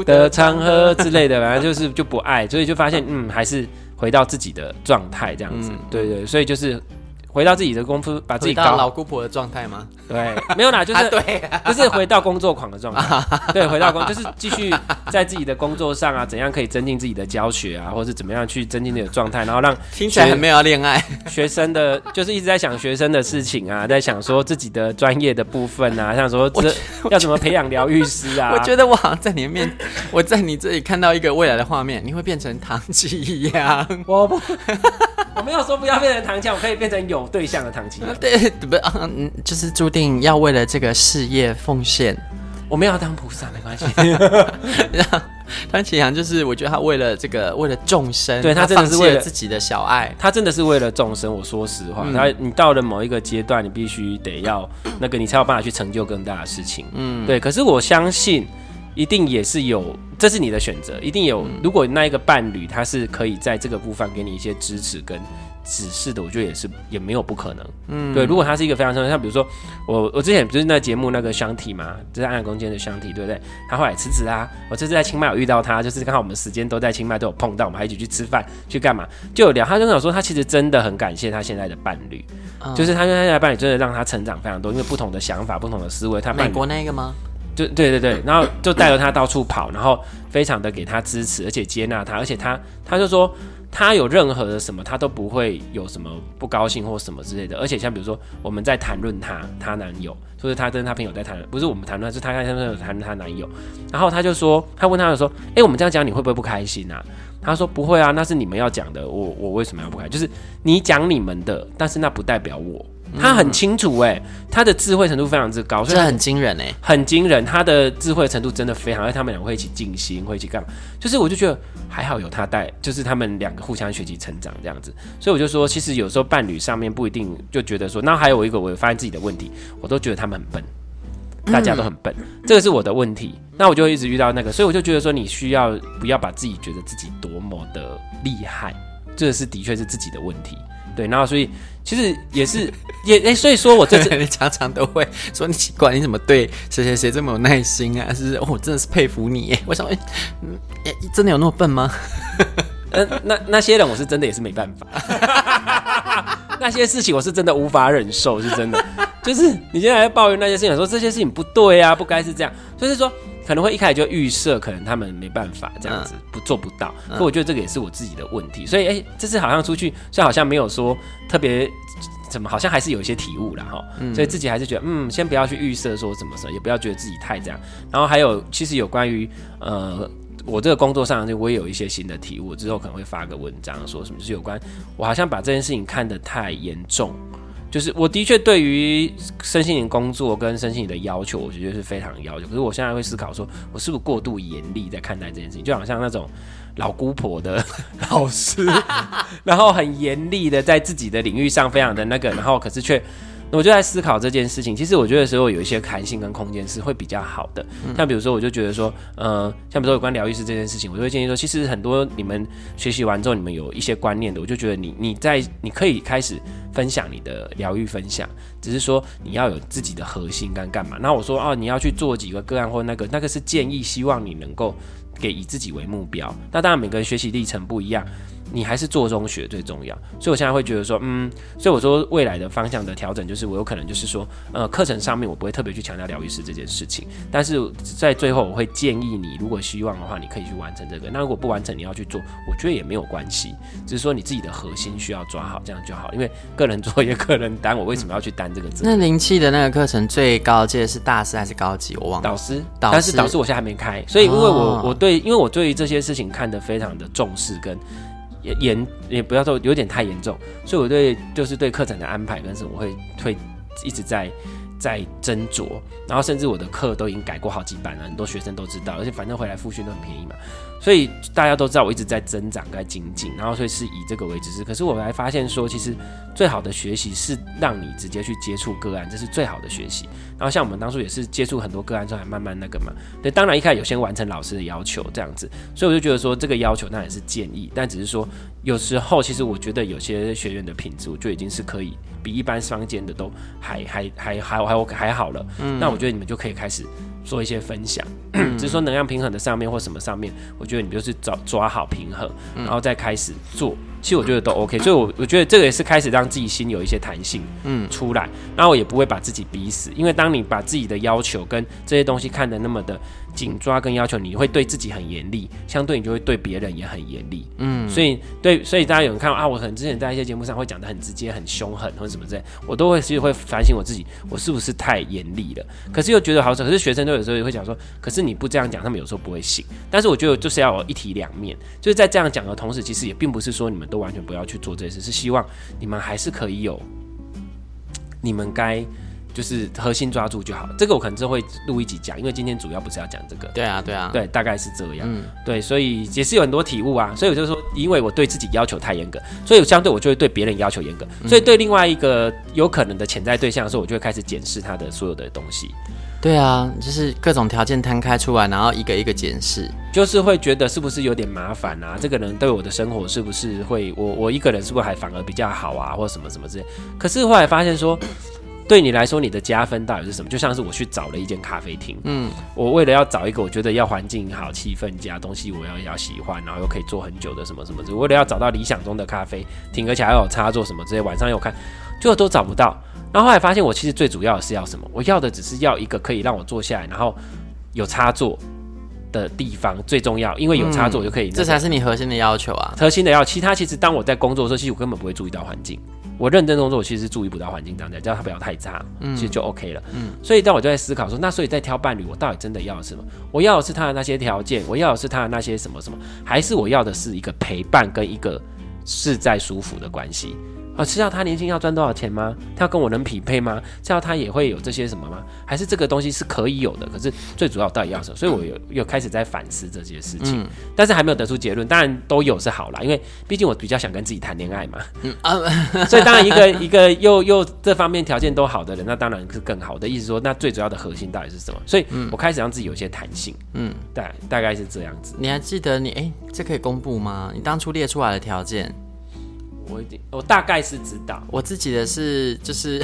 的场合之类的，反正就是就不爱，所以就发现嗯，还是回到自己的状态这样子。对对，所以就是。回到自己的功夫，把自己搞老姑婆的状态吗？对，没有啦，就是、[laughs] 啊、对，[laughs] 就是回到工作狂的状态。[laughs] 对，回到工，就是继续在自己的工作上啊，怎样可以增进自己的教学啊，或是怎么样去增进自己的状态，然后让听起来很没有恋爱学生的，就是一直在想学生的事情啊，在想说自己的专业的部分啊，像说这要怎么培养疗愈师啊。我觉得我好像在你面，我在你这里看到一个未来的画面，你会变成唐吉一样。我不。我没有说不要变成唐琪，我可以变成有对象的唐綺阳。对，不，嗯，就是注定要为了这个事业奉献。我没有要当菩萨，没关系。[laughs] 唐启阳就是，我觉得他为了这个，为了众生，对他真的是为了自己的小爱，他真的是为了众生。我说实话，他、嗯、你到了某一个阶段，你必须得要那个，你才有办法去成就更大的事情。嗯，对。可是我相信。一定也是有，这是你的选择。一定有，如果那一个伴侣他是可以在这个部分给你一些支持跟指示的，我觉得也是也没有不可能。嗯，对。如果他是一个非常像，像比如说我我之前不是那节目那个箱体嘛，就是安安空间的箱体，对不对？他后来辞职啊，我这次在清迈有遇到他，就是刚好我们时间都在清迈都有碰到，我们还一起去吃饭去干嘛，就有聊。他就跟我说，他其实真的很感谢他现在的伴侣，嗯、就是他跟他现在的伴侣真的让他成长非常多，因为不同的想法、不同的思维。他美国那个吗？就对对对，然后就带着他到处跑，然后非常的给他支持，而且接纳他，而且他他就说。他有任何的什么，他都不会有什么不高兴或什么之类的。而且像比如说，我们在谈论他，她男友，就是他跟他朋友在谈，不是我们谈论，是他跟他朋友谈论他男友。然后他就说，他问他就说，哎，我们这样讲你会不会不开心啊？他说不会啊，那是你们要讲的，我我为什么要不开心？就是你讲你们的，但是那不代表我。他很清楚哎、欸，他的智慧程度非常之高，这很惊人哎、欸，很惊人。他的智慧程度真的非常，因为他们两个会一起静心，会一起干嘛？就是我就觉得还好有他带，就是他们两个互相学习成长这样子。所以我就说，其实有时候伴侣上面不一定就觉得说，那还有一个我发现自己的问题，我都觉得他们很笨，大家都很笨，嗯、这个是我的问题。那我就会一直遇到那个，所以我就觉得说，你需要不要把自己觉得自己多么的厉害，这个是的确是自己的问题。对，然后所以其实也是也哎，所以说我这次 [laughs] 常常都会说，你奇怪，你怎么对谁谁谁这么有耐心啊？是我、哦、真的是佩服你。我想，哎，真的有那么笨吗？[laughs] 那那那些人我是真的也是没办法，[laughs] 那些事情我是真的无法忍受，是真的。就是你现在还抱怨那些事情，说这些事情不对啊，不该是这样，就是说。可能会一开始就预设，可能他们没办法这样子，不做不到。所以我觉得这个也是我自己的问题。所以，哎，这次好像出去，虽然好像没有说特别怎么，好像还是有一些体悟啦哈。所以自己还是觉得，嗯，先不要去预设说什么什么，也不要觉得自己太这样。然后还有，其实有关于呃，我这个工作上，就我也有一些新的体悟，之后可能会发个文章，说什么就是有关我好像把这件事情看得太严重。就是我的确对于身心灵工作跟身心灵的要求，我觉得是非常要求。可是我现在会思考说，我是不是过度严厉在看待这件事情？就好像那种老姑婆的 [laughs] 老师，[laughs] 然后很严厉的在自己的领域上非常的那个，然后可是却。我就在思考这件事情。其实我觉得时候有一些弹性跟空间是会比较好的。像比如说，我就觉得说，呃，像比如说有关疗愈师这件事情，我就会建议说，其实很多你们学习完之后，你们有一些观念的，我就觉得你你在你可以开始分享你的疗愈分享，只是说你要有自己的核心跟干嘛。那我说哦，你要去做几个个案或那个那个是建议，希望你能够给以自己为目标。那当然每个人学习历程不一样。你还是做中学最重要，所以我现在会觉得说，嗯，所以我说未来的方向的调整，就是我有可能就是说，呃，课程上面我不会特别去强调疗愈师这件事情，但是在最后我会建议你，如果希望的话，你可以去完成这个。那如果不完成，你要去做，我觉得也没有关系，只是说你自己的核心需要抓好，这样就好。因为个人作业、个人担，我为什么要去担这个责任？那灵气的那个课程最高阶是大师还是高级？我忘了。导师，导师，但是导师我现在还没开，所以因为我、哦、我对，因为我对于这些事情看得非常的重视跟。也严也不要说有点太严重，所以我对就是对课程的安排跟什么会会一直在在斟酌，然后甚至我的课都已经改过好几版了，很多学生都知道，而且反正回来复训都很便宜嘛。所以大家都知道我一直在增长，在精进，然后所以是以这个为知识。可是我还发现说，其实最好的学习是让你直接去接触个案，这是最好的学习。然后像我们当初也是接触很多个案之后，还慢慢那个嘛。对，当然一开始有先完成老师的要求这样子，所以我就觉得说这个要求那也是建议，但只是说有时候其实我觉得有些学员的品质，我就已经是可以比一般坊间的都还还还还还还好了。嗯，那我觉得你们就可以开始。做一些分享，[clears throat] 只是说能量平衡的上面或什么上面，我觉得你就是找抓好平衡，然后再开始做。其实我觉得都 OK，所以我我觉得这个也是开始让自己心有一些弹性，嗯，出来，然后我也不会把自己逼死，因为当你把自己的要求跟这些东西看得那么的紧抓跟要求，你会对自己很严厉，相对你就会对别人也很严厉，嗯，所以对，所以大家有人看啊，我可能之前在一些节目上会讲的很直接、很凶狠或者什么之类，我都会其实会反省我自己，我是不是太严厉了？可是又觉得好，可是学生都有时候也会讲说，可是你不这样讲，他们有时候不会信。但是我觉得就是要有一体两面，就是在这样讲的同时，其实也并不是说你们。都完全不要去做这些事，是希望你们还是可以有你们该就是核心抓住就好。这个我可能就会录一集讲，因为今天主要不是要讲这个。对啊，对啊，对，大概是这样。嗯，对，所以也是有很多体悟啊。所以我就说，因为我对自己要求太严格，所以相对我就会对别人要求严格。所以对另外一个有可能的潜在对象的时候，我就会开始检视他的所有的东西。对啊，就是各种条件摊开出来，然后一个一个检视，就是会觉得是不是有点麻烦啊？这个人对我的生活是不是会我我一个人是不是还反而比较好啊，或什么什么之类？可是后来发现说，对你来说，你的加分到底是什么？就像是我去找了一间咖啡厅，嗯，我为了要找一个我觉得要环境好、气氛佳、东西我要要喜欢，然后又可以坐很久的什么什么之类，为了要找到理想中的咖啡厅，而且还有插座什么之类，晚上又看，就都找不到。然后后来发现，我其实最主要的是要什么？我要的只是要一个可以让我坐下来，然后有插座的地方最重要，因为有插座就可以、那个嗯，这才是你核心的要求啊。核心的要，其他其实当我在工作的时候，其实我根本不会注意到环境。我认真工作，我其实注意不到环境当下，只要它不要太差，嗯，其实就 OK 了。嗯，所以当我就在思考说，那所以在挑伴侣，我到底真的要什么？我要的是他的那些条件，我要的是他的那些什么什么，还是我要的是一个陪伴跟一个是在舒服的关系？啊，是要他年薪要赚多少钱吗？他要跟我能匹配吗？是要他也会有这些什么吗？还是这个东西是可以有的？可是最主要到底要什么？所以我有有开始在反思这些事情，嗯、但是还没有得出结论。当然都有是好啦，因为毕竟我比较想跟自己谈恋爱嘛。嗯 [laughs] 啊，[laughs] 所以当然一个一个又又这方面条件都好的人，那当然是更好的。意思说，那最主要的核心到底是什么？所以我开始让自己有一些弹性。嗯，大大概是这样子。你还记得你哎、欸，这可以公布吗？你当初列出来的条件？我一定，我大概是知道，我自己的是就是，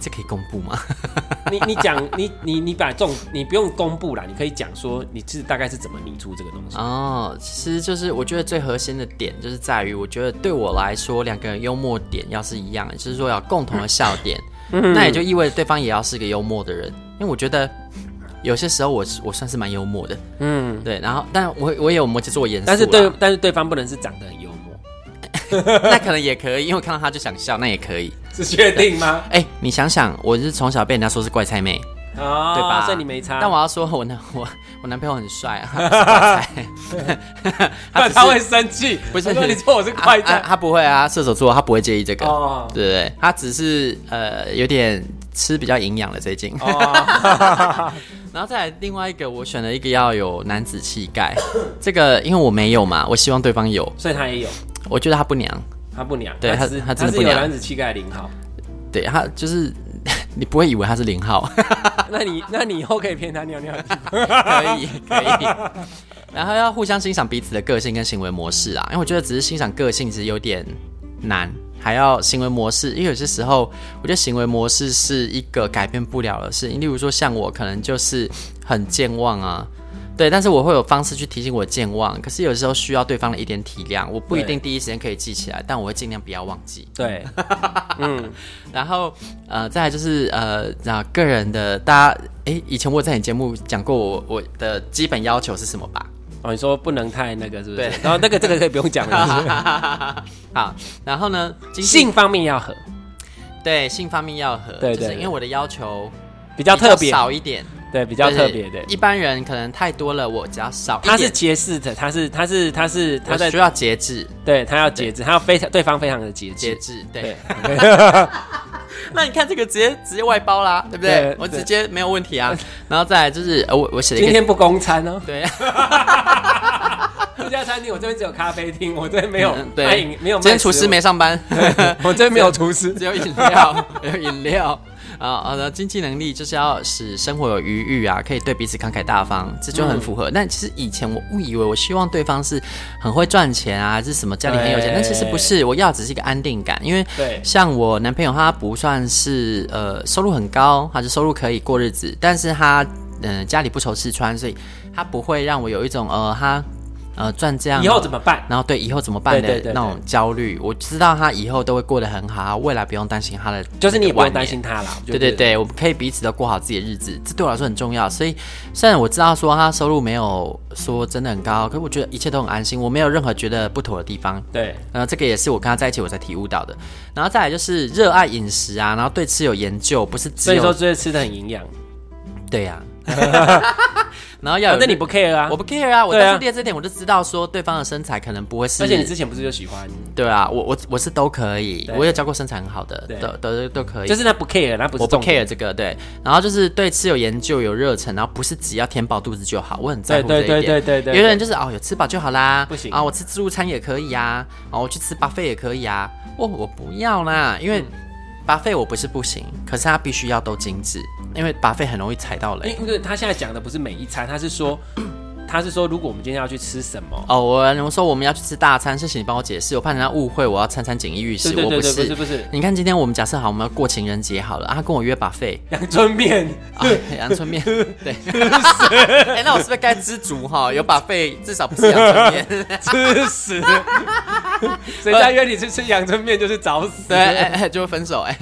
这可以公布吗？[laughs] 你你讲你你你把这种你不用公布啦，你可以讲说你是大概是怎么拟出这个东西哦。其实就是我觉得最核心的点就是在于，我觉得对我来说，两个人幽默点要是一样的，就是说要共同的笑点，[laughs] 嗯、那也就意味着对方也要是一个幽默的人。因为我觉得有些时候我我算是蛮幽默的，嗯，对。然后，但我我也有摩羯座严肃，但是对，但是对方不能是长得。[laughs] 那可能也可以，因为我看到他就想笑，那也可以。是确定吗？哎、欸，你想想，我是从小被人家说是怪菜妹，哦，对吧？所以你没差。但我要说我男 [laughs] 我我男朋友很帅啊，[laughs] 他不是怪菜，他他会生气，不是你说我是怪菜，他不会啊，射手座他不会介意这个，哦、对不对？他只是呃有点吃比较营养了最近。哦、然后再来另外一个，我选了一个要有男子气概，这个因为我没有嘛，我希望对方有，所以他也有。我觉得他不娘，他不娘，对他是他真的不娘，男子气概零号，对他就是你不会以为他是零号，[laughs] 那你那你以后可以骗他尿尿，可以可以，然后要互相欣赏彼此的个性跟行为模式啊，因为我觉得只是欣赏个性其实有点难，还要行为模式，因为有些时候我觉得行为模式是一个改变不了的事情，例如说像我可能就是很健忘啊。对，但是我会有方式去提醒我健忘，可是有时候需要对方的一点体谅，我不一定第一时间可以记起来，但我会尽量不要忘记。对，[laughs] 嗯，[laughs] 然后呃，再来就是呃，那个人的大家，哎，以前我在你节目讲过我我的基本要求是什么吧？哦，你说不能太那个，是不是？对，然后那个这个可以不用讲了。[laughs] 好，然后呢，性方面要合，对，性方面要合，对对，因为我的要求比较特别少一点。对，比较特别的。一般人可能太多了，我只要少。他是节制的，他是他是他是他在需要节制，对他要节制，他要非常对方非常的节制。节制，对。[laughs] [laughs] 那你看这个直接直接外包啦，对不对？我直接没有问题啊。然后再来就是我我写今天不公餐哦。[laughs] 对。这家餐厅我这边只有咖啡厅，我这边没有对，没有。今天厨师没上班，我这边没有厨师，只有饮料，有饮料。啊，好的，经济能力就是要使生活有余裕啊，可以对彼此慷慨大方，这就很符合。嗯、但其实以前我误以为我希望对方是很会赚钱啊，还是什么家里很有钱，但其实不是，我要只是一个安定感。因为像我男朋友，他不算是呃收入很高，还是收入可以过日子，但是他嗯、呃、家里不愁吃穿，所以他不会让我有一种呃他。呃，赚这样以后怎么办？然后对以后怎么办的那种焦虑，我知道他以后都会过得很好，未来不用担心他的，就是你也不用担心他了。对对对，我们可以彼此都过好自己的日子，这对我来说很重要。所以虽然我知道说他收入没有说真的很高，可是我觉得一切都很安心，我没有任何觉得不妥的地方。对，然后这个也是我跟他在一起我才体悟到的。然后再来就是热爱饮食啊，然后对吃有研究，不是只有所以说这些吃的很营养。对呀、啊。[laughs] 然后要有，那你不 care 啊？我不 care 啊！我当初练这点，我就知道说对方的身材可能不会是。而且你之前不是就喜欢？对啊，我我我是都可以，我有教过身材很好的，都都都可以。就是他不 care，他不是。我不 care 这个，对。然后就是对吃有研究、有热忱，然后不是只要填饱肚子就好，我很在乎这一点。对对对对。有的人就是哦，有吃饱就好啦，不行啊，我吃自助餐也可以呀，啊，我去吃 buffet 也可以啊。哦，我不要啦，因为扒废我不是不行，可是他必须要都精致。因为扒废很容易踩到雷。因为他现在讲的不是每一餐，他是说，他是说，如果我们今天要去吃什么？哦，我我说我们要去吃大餐，谢谢你帮我解释，我怕人家误会我要餐餐锦衣玉食。我不是，不是不是。你看今天我们假设好，我们要过情人节好了，啊，他跟我约 buffet，阳春面，[laughs] [laughs] 阳春面，对。[laughs] 哎，那我是不是该知足哈？有 buffet，至少不是阳春面，吃屎。谁家约你去吃阳春面就是找死，对，就会分手哎。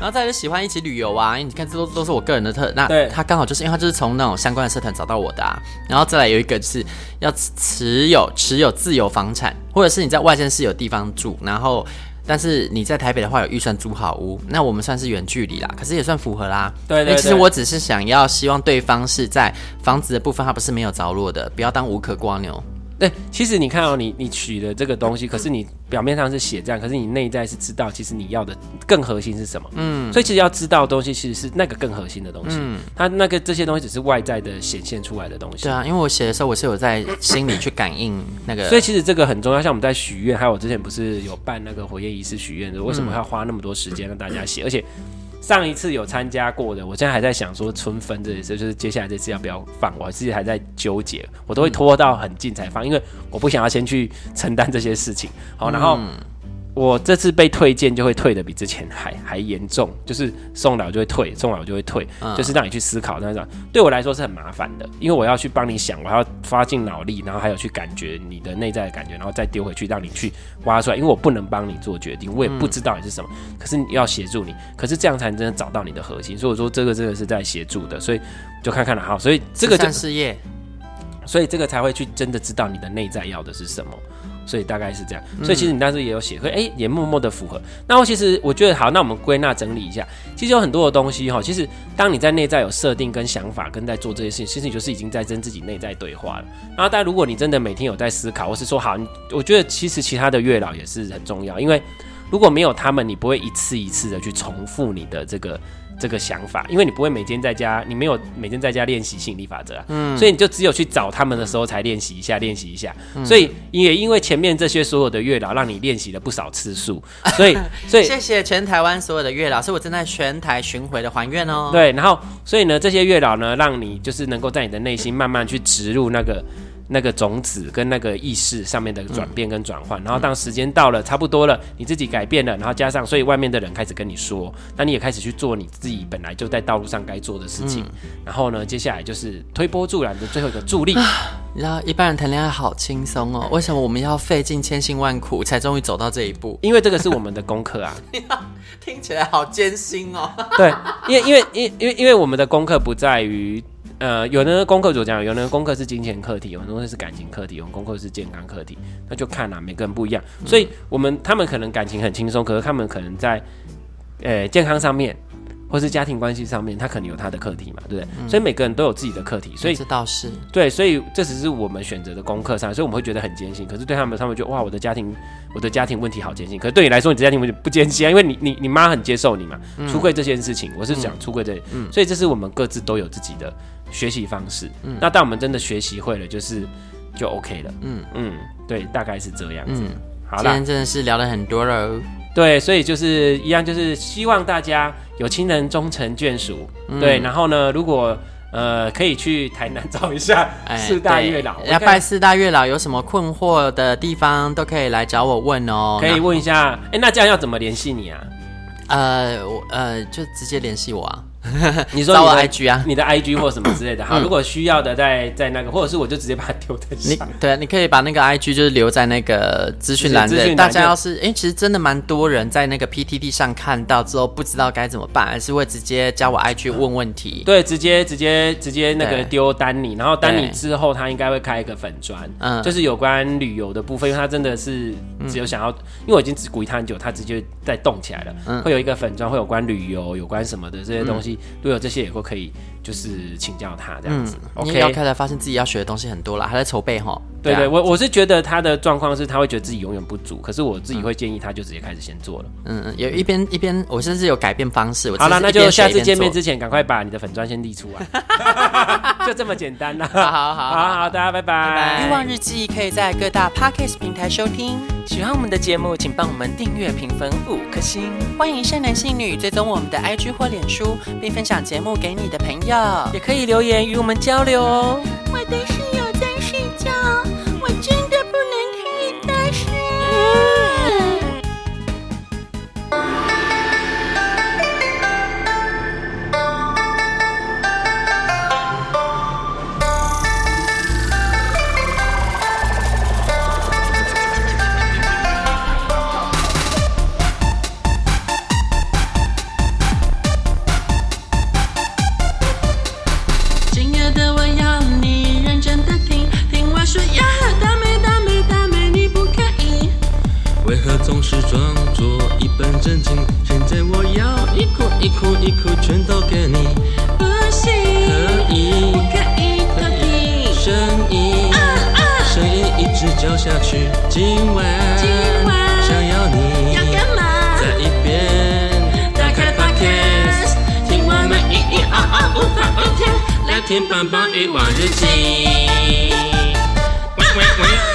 然后再就喜欢一起旅游啊，因为你看这都都是我个人的特，那对他刚好就是因为他就是从那种相关的社团找到我的啊。然后再来有一个就是要持有持有自有房产，或者是你在外县市有地方住，然后但是你在台北的话有预算租好屋，那我们算是远距离啦，可是也算符合啦。对对对，其实我只是想要希望对方是在房子的部分，他不是没有着落的，不要当无壳蜗牛。对，其实你看哦，你你取的这个东西，可是你表面上是写这样，可是你内在是知道，其实你要的更核心是什么。嗯，所以其实要知道的东西，其实是那个更核心的东西。嗯，它那个这些东西只是外在的显现出来的东西。对啊，因为我写的时候，我是有在心里去感应那个。所以其实这个很重要。像我们在许愿，还有我之前不是有办那个火焰仪式许愿的，为什么要花那么多时间让大家写？而且。上一次有参加过的，我现在还在想说春分这一次，就是接下来这次要不要放，我自己还在纠结，我都会拖到很近才放，因为我不想要先去承担这些事情。好，然后。嗯我这次被退件就会退的比之前还还严重，就是送了就会退，送了就会退，嗯、就是让你去思考那种。对我来说是很麻烦的，因为我要去帮你想，我要发尽脑力，然后还有去感觉你的内在的感觉，然后再丢回去让你去挖出来。因为我不能帮你做决定，我也不知道你是什么，嗯、可是要协助你，可是这样才能真的找到你的核心。所以我说这个真的是在协助的，所以就看看了哈。所以这个就事业，所以这个才会去真的知道你的内在要的是什么。所以大概是这样，所以其实你当时也有写，会哎、欸、也默默的符合。那我其实我觉得好，那我们归纳整理一下，其实有很多的东西哈。其实当你在内在有设定跟想法，跟在做这些事情，其实你就是已经在跟自己内在对话了。然后，但如果你真的每天有在思考，或是说好，我觉得其实其他的月老也是很重要，因为如果没有他们，你不会一次一次的去重复你的这个。这个想法，因为你不会每天在家，你没有每天在家练习吸引力法则啊，嗯，所以你就只有去找他们的时候才练习一下，练习一下。嗯、所以也因为前面这些所有的月老，让你练习了不少次数，[laughs] 所以所以谢谢全台湾所有的月老，是我正在全台巡回的还愿哦。对，然后所以呢，这些月老呢，让你就是能够在你的内心慢慢去植入那个。那个种子跟那个意识上面的转变跟转换，嗯、然后当时间到了差不多了，你自己改变了，然后加上，所以外面的人开始跟你说，那你也开始去做你自己本来就在道路上该做的事情。嗯、然后呢，接下来就是推波助澜的最后一个助力。你知道一般人谈恋爱好轻松哦，为什么我们要费尽千辛万苦才终于走到这一步？因为这个是我们的功课啊。[laughs] 听起来好艰辛哦。对，因为因为因因为因为我们的功课不在于。呃，有的功课就这样，有的功课是金钱课题，有的东西是感情课题，有的功课是健康课题，那就看啦，每个人不一样。所以，我们他们可能感情很轻松，可是他们可能在，呃，健康上面。或是家庭关系上面，他可能有他的课题嘛，对不对？嗯、所以每个人都有自己的课题，所以这倒是对，所以这只是我们选择的功课上，所以我们会觉得很艰辛。可是对他们，他们就哇，我的家庭，我的家庭问题好艰辛。可是对你来说，你的家庭问题不艰辛啊，因为你你你妈很接受你嘛。嗯、出柜这件事情，我是讲出柜这，嗯、所以这是我们各自都有自己的学习方式。嗯、那当我们真的学习会了，就是就 OK 了。嗯嗯，对，大概是这样子。嗯、好了，今天真的是聊了很多了。对，所以就是一样，就是希望大家有情人终成眷属。嗯、对，然后呢，如果呃可以去台南找一下四大月老，要拜四大月老，有什么困惑的地方都可以来找我问哦。可以问一下，哎，那这样要怎么联系你啊？呃，我呃就直接联系我啊。[laughs] 你说你的 IG 啊，你的 IG 或什么之类的，好，如果需要的，在在那个，或者是我就直接把它丢在下。对，你可以把那个 IG 就是留在那个资讯栏的。大家要是哎，其实真的蛮多人在那个 PTT 上看到之后，不知道该怎么办，还是会直接加我 IG 问问题。对，直接直接直接那个丢丹尼，然后丹尼之后他应该会开一个粉砖，嗯，就是有关旅游的部分，因为他真的是只有想要，因为我已经只鼓励他很久，他直接在动起来了，嗯，会有一个粉砖，会有关旅游、有关什么的这些东西。如果有这些也都可以就是请教他这样子。嗯、OK，要开始发现自己要学的东西很多了，还在筹备哈。对对，我我是觉得他的状况是他会觉得自己永远不足，可是我自己会建议他就直接开始先做了。嗯嗯，有一边一边，我甚至有改变方式。好了，那就下次见面之前，赶快把你的粉砖先立出来，[laughs] 就这么简单 [laughs] 啦。好好好好好，大家拜拜。欲望日记可以在各大 Podcast 平台收听。喜欢我们的节目，请帮我们订阅、评分五颗星。欢迎善男信女追踪我们的 IG 或脸书，并分享节目给你的朋友，也可以留言与我们交流哦。下去，今晚，今晚想要你，要干嘛？再一遍，打开 Podcast，听我们咿咿啊啊无法无天，来听棒棒与往日记。喂喂喂